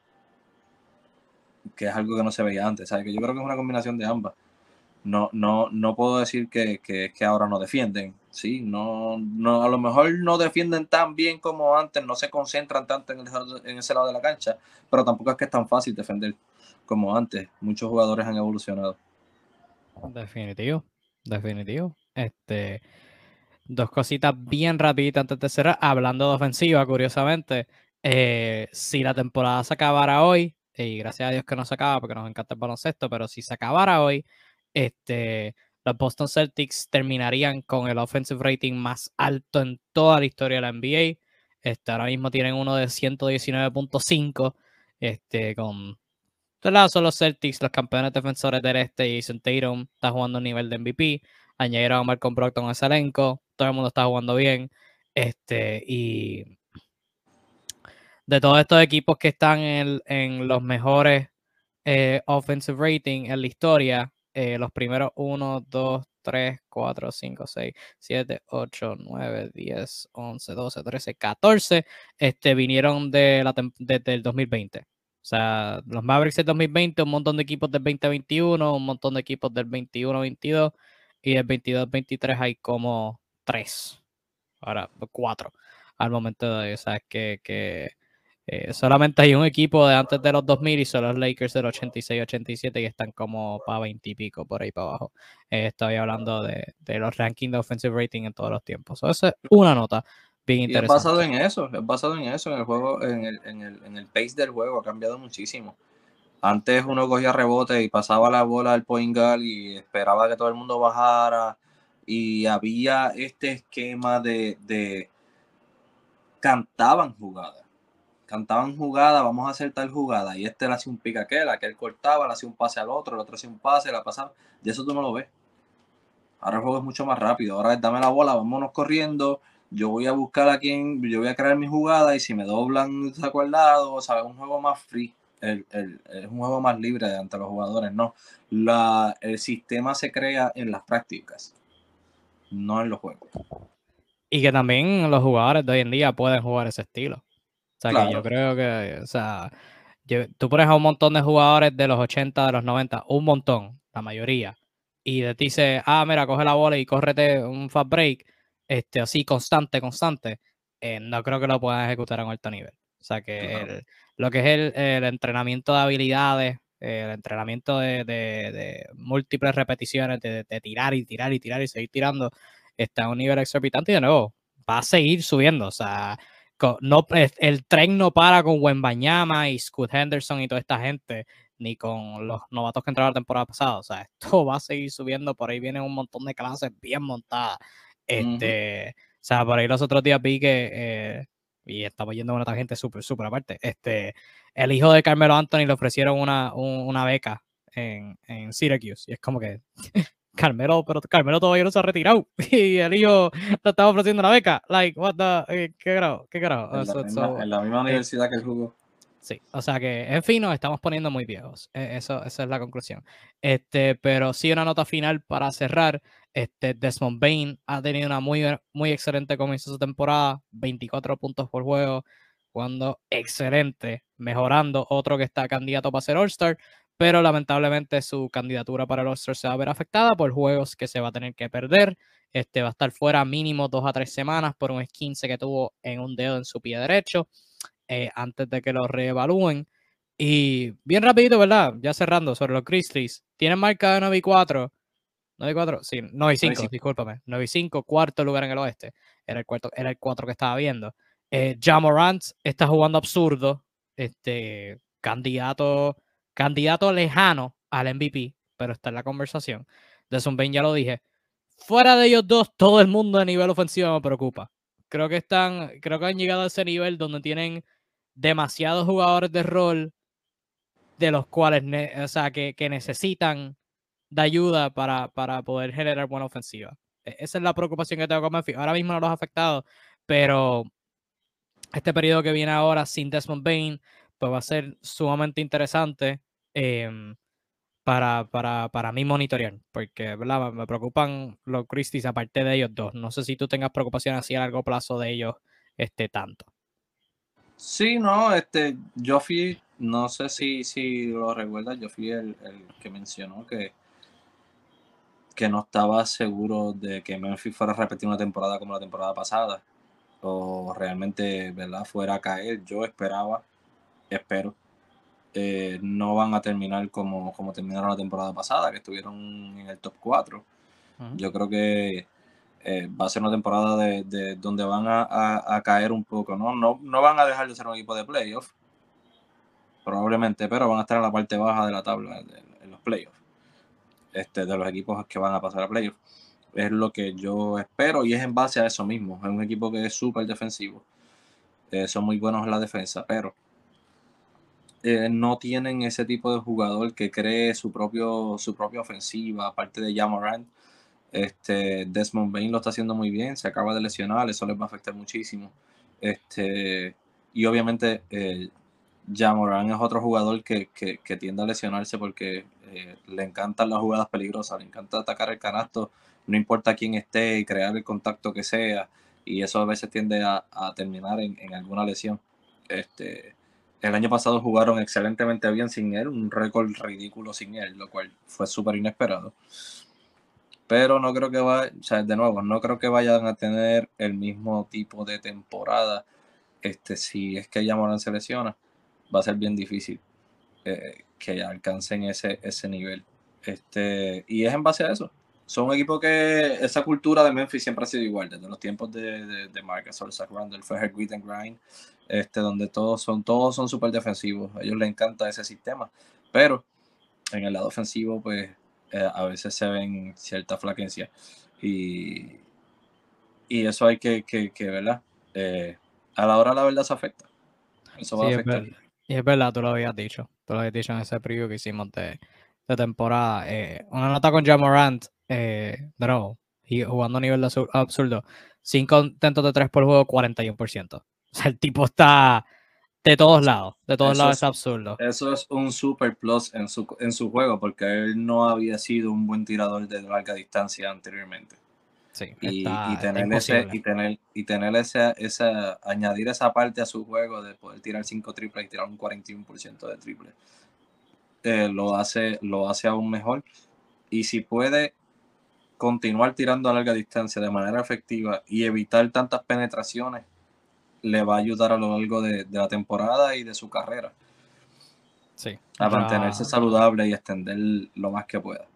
Que es algo que no se veía antes. ¿sabes? Que yo creo que es una combinación de ambas. No, no, no puedo decir que, que, ahora no defienden. Sí, no, no, a lo mejor no defienden tan bien como antes, no se concentran tanto en, en ese lado de la cancha, pero tampoco es que es tan fácil defender como antes. Muchos jugadores han evolucionado. Definitivo, definitivo. Este, dos cositas bien rapiditas antes de cerrar. Hablando de ofensiva, curiosamente, eh, si la temporada se acabara hoy, y gracias a Dios que no se acaba porque nos encanta el baloncesto, pero si se acabara hoy, este, los Boston Celtics terminarían con el offensive rating más alto en toda la historia de la NBA. Este, ahora mismo tienen uno de 119.5, este, con lado son los Celtics, los campeones defensores del este, Jason Tatum está jugando a nivel de MVP añadieron a Malcolm Brockton a ese elenco, todo el mundo está jugando bien, este, y de todos estos equipos que están en, los mejores eh, offensive rating en la historia, eh, los primeros 1, 2, 3, 4, 5, 6, 7, 8, 9, 10, 11, 12, 13, 14, este, vinieron de la desde el 2020. O sea, los Mavericks del 2020, un montón de equipos del 2021, un montón de equipos del 21-22 y el 22-23 hay como tres, ahora cuatro al momento de, o sea, que, que eh, solamente hay un equipo de antes de los 2000 y son los Lakers del 86-87 y están como para 20 y pico por ahí para abajo. Eh, estoy hablando de, de, los rankings de offensive rating en todos los tiempos. So, esa es una nota bien interesante. es basado en eso, es basado en eso, en el juego, en el, en el, en el pace del juego, ha cambiado muchísimo. Antes uno cogía rebote y pasaba la bola al point guard y esperaba que todo el mundo bajara. Y había este esquema de, de cantaban jugadas. Cantaban jugadas, vamos a hacer tal jugada. Y este le hacía un pica aquel, aquel cortaba, le hacía un pase al otro, el otro hacía un pase, la pasaba. Y eso tú no lo ves. Ahora el juego es mucho más rápido. Ahora es dame la bola, vámonos corriendo. Yo voy a buscar a quien, yo voy a crear mi jugada y si me doblan, saco al lado, ¿sabes? Un juego más free el, es un juego más libre ante los jugadores, no. La, el sistema se crea en las prácticas, no en los juegos. Y que también los jugadores de hoy en día pueden jugar ese estilo. O sea, que yo creo que, o sea, tú pones a un montón de jugadores de los 80, de los 90, un montón, la mayoría, y te dice, ah, mira, coge la bola y córrete un fast break, este, así constante, constante, eh, no creo que lo puedan ejecutar a un alto nivel. O sea que lo que es el, entrenamiento de habilidades, el entrenamiento de, múltiples repeticiones, de, tirar y tirar y tirar y seguir tirando, está a un nivel exorbitante y de nuevo va a seguir subiendo. O sea, no, el tren no para con Wembañama y Scott Henderson y toda esta gente, ni con los novatos que entraron la temporada pasada. O sea, esto va a seguir subiendo. Por ahí vienen un montón de clases bien montadas. Este, O sea, por ahí los otros días vi que, eh, y estamos yendo a una gente súper, súper aparte, este, el hijo de Carmelo Anthony le ofrecieron una, una beca en, en Syracuse. Y es como que, Carmelo, pero Carmelo todavía no se ha retirado y el hijo le estaba ofreciendo una beca. Like, what the, eh, ¿qué grado? ¿Qué grado? En, la, misma, eh, universidad que el jugó. Sí, o sea que, en fin, nos estamos poniendo muy viejos. E, eso, esa es la conclusión. Este, pero sí, una nota final para cerrar. Este, Desmond Bain ha tenido una muy, muy excelente comienzo de su temporada, 24 puntos por juego, jugando excelente, mejorando otro que está candidato para ser All-Star, pero lamentablemente su candidatura para el All-Star se va a ver afectada por juegos que se va a tener que perder. Este va a estar fuera mínimo dos a tres semanas por un esquince que tuvo en un dedo en su pie derecho eh, antes de que lo reevalúen. Y bien rapidito, ¿verdad? Ya cerrando sobre los Grizzlies. Tienen marca de 9 y 4. 9 y 4, sí, 9 y 5, discúlpame. 9 y 5, cuarto lugar en el oeste. Era el, cuarto, era el 4 que estaba viendo. Eh, Jamorant está jugando absurdo. Este candidato candidato lejano al MVP, pero está en la conversación. De Bain ya lo dije. Fuera de ellos dos, todo el mundo a nivel ofensivo me preocupa. Creo que están, creo que han llegado a ese nivel donde tienen demasiados jugadores de rol de los cuales, o sea, que, necesitan de ayuda para, para poder generar buena ofensiva. E, esa es la preocupación que tengo con Memphis. Ahora mismo no los ha afectado, pero este periodo que viene ahora sin Desmond Bain, pues va a ser sumamente interesante em, para, para, para, mí monitorear, porque me preocupan los Christies aparte de ellos dos. No sé si tú tengas preocupación así a largo plazo de ellos este, tanto. Sí, no, este, yo fui, no sé si, si lo recuerdas, yo fui el, el que mencionó que, que no estaba seguro de que Memphis fuera a repetir una temporada como la temporada pasada o realmente ¿verdad? fuera a caer. Yo esperaba espero, eh, no van a terminar como, como terminaron la temporada pasada, que estuvieron en el top 4. Yo creo que eh, va a ser una temporada de, donde van a, caer un poco, ¿no? ¿no? No van a dejar de ser un equipo de playoff, probablemente, pero van a estar en la parte baja de la tabla en los playoffs. Este, de los equipos que van a pasar a playoffs. Es lo que yo espero y es en base a eso mismo. Es un equipo que es súper defensivo. Eh, son muy buenos en la defensa, pero eh, no tienen ese tipo de jugador que cree su, propio, su propia ofensiva, aparte de Jamorant. Este, Desmond Bain lo está haciendo muy bien, se acaba de lesionar, eso les va a afectar muchísimo. Este, y obviamente eh, Jamoran es otro jugador que, tiende a lesionarse porque eh, le encantan las jugadas peligrosas, le encanta atacar el canasto, no importa quién esté y crear el contacto que sea, y eso a veces tiende a, terminar en, en, alguna lesión. Este, el año pasado jugaron excelentemente bien sin él, un récord ridículo sin él, lo cual fue súper inesperado. Pero no creo que vaya, o sea, de nuevo, no creo que vayan a tener el mismo tipo de temporada. Este, si es que Yamoran se lesiona, va a ser bien difícil eh, que alcancen ese, ese nivel. Este, y es en base a eso. Son un equipo que esa cultura de Memphis siempre ha sido igual, desde los tiempos de, de, de Marcus Zach Randall, fue el and Grind, este, donde todos son todos son súper defensivos. A ellos les encanta ese sistema, pero en el lado ofensivo, pues eh, a veces se ven cierta flaquencia y, y eso hay que, que, que ¿verdad? Eh, a la hora la verdad se afecta. Eso va a afectar. y es verdad, tú lo habías dicho. Tú lo habías dicho en ese preview que hicimos de, de temporada. Eh, una nota con Jamorant, eh, de nuevo, jugando a nivel absurdo. Cinco intentos de tres por juego, 41%. O sea, el tipo está de todos lados, de todos lados es, absurdo. Eso es un super plus en su, en su juego, porque él no había sido un buen tirador de larga distancia anteriormente. Sí, y, tener ese, y tener, y tener esa, esa, añadir esa parte a su juego de poder tirar 5 triples y tirar un 41% de triple, eh, lo, hace, lo hace aún mejor. Y si puede continuar tirando a larga distancia de manera efectiva y evitar tantas penetraciones le va a ayudar a lo largo de, la temporada y de su carrera. Sí. A mantenerse saludable y extender lo más que pueda.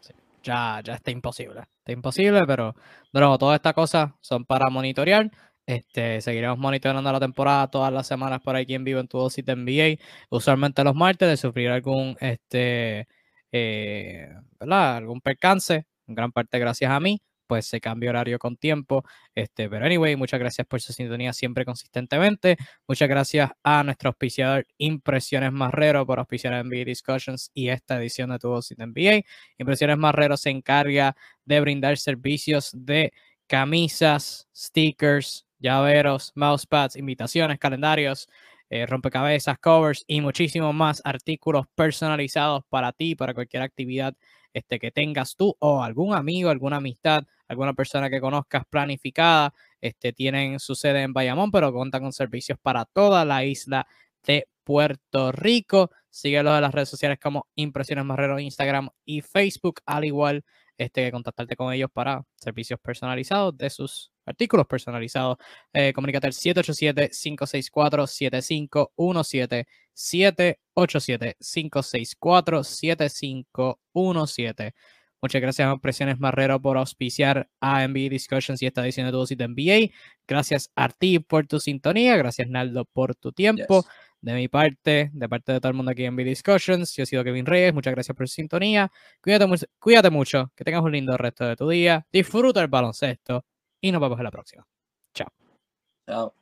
Sí. Ya, ya está imposible. Está imposible, pero bueno, todas estas cosas son para monitorear. Este, seguiremos monitoreando la temporada todas las semanas por aquí en vivo en tu dosis de NBA. Usualmente los martes de sufrir algún, este, eh, ¿verdad? Algún percance, en gran parte gracias a mí pues se cambia horario con tiempo. Este, pero anyway, muchas gracias por su sintonía siempre consistentemente. Muchas gracias a nuestro auspiciador Impresiones Marrero por auspiciar NBA Discussions y esta edición de Tu Voz NBA. Impresiones Marrero se encarga de brindar servicios de camisas, stickers, llaveros, mousepads, invitaciones, calendarios, eh, rompecabezas, covers y muchísimos más artículos personalizados para ti, para cualquier actividad este, que tengas tú o algún amigo, alguna amistad, alguna persona que conozcas planificada. Este, tienen su sede en Bayamón, pero cuentan con servicios para toda la isla de Puerto Rico. Síguelos en las redes sociales como Impresiones Marrero, Instagram y Facebook, al igual este, que contactarte con ellos para servicios personalizados de sus artículos personalizados. Eh, comunícate al 787-564-7517, 787-564-7517. Muchas gracias a Presiones Marrero por auspiciar a NBA Discussions y esta edición de tu de NBA. Gracias a ti por tu sintonía. Gracias, Naldo, por tu tiempo. De mi parte, de parte de todo el mundo aquí en NBA Discussions, yo he sido Kevin Reyes. Muchas gracias por su sintonía. Cuídate, cuídate mucho. Que tengas un lindo resto de tu día. Disfruta el baloncesto. Y nos vemos en la próxima. Chao. Chao.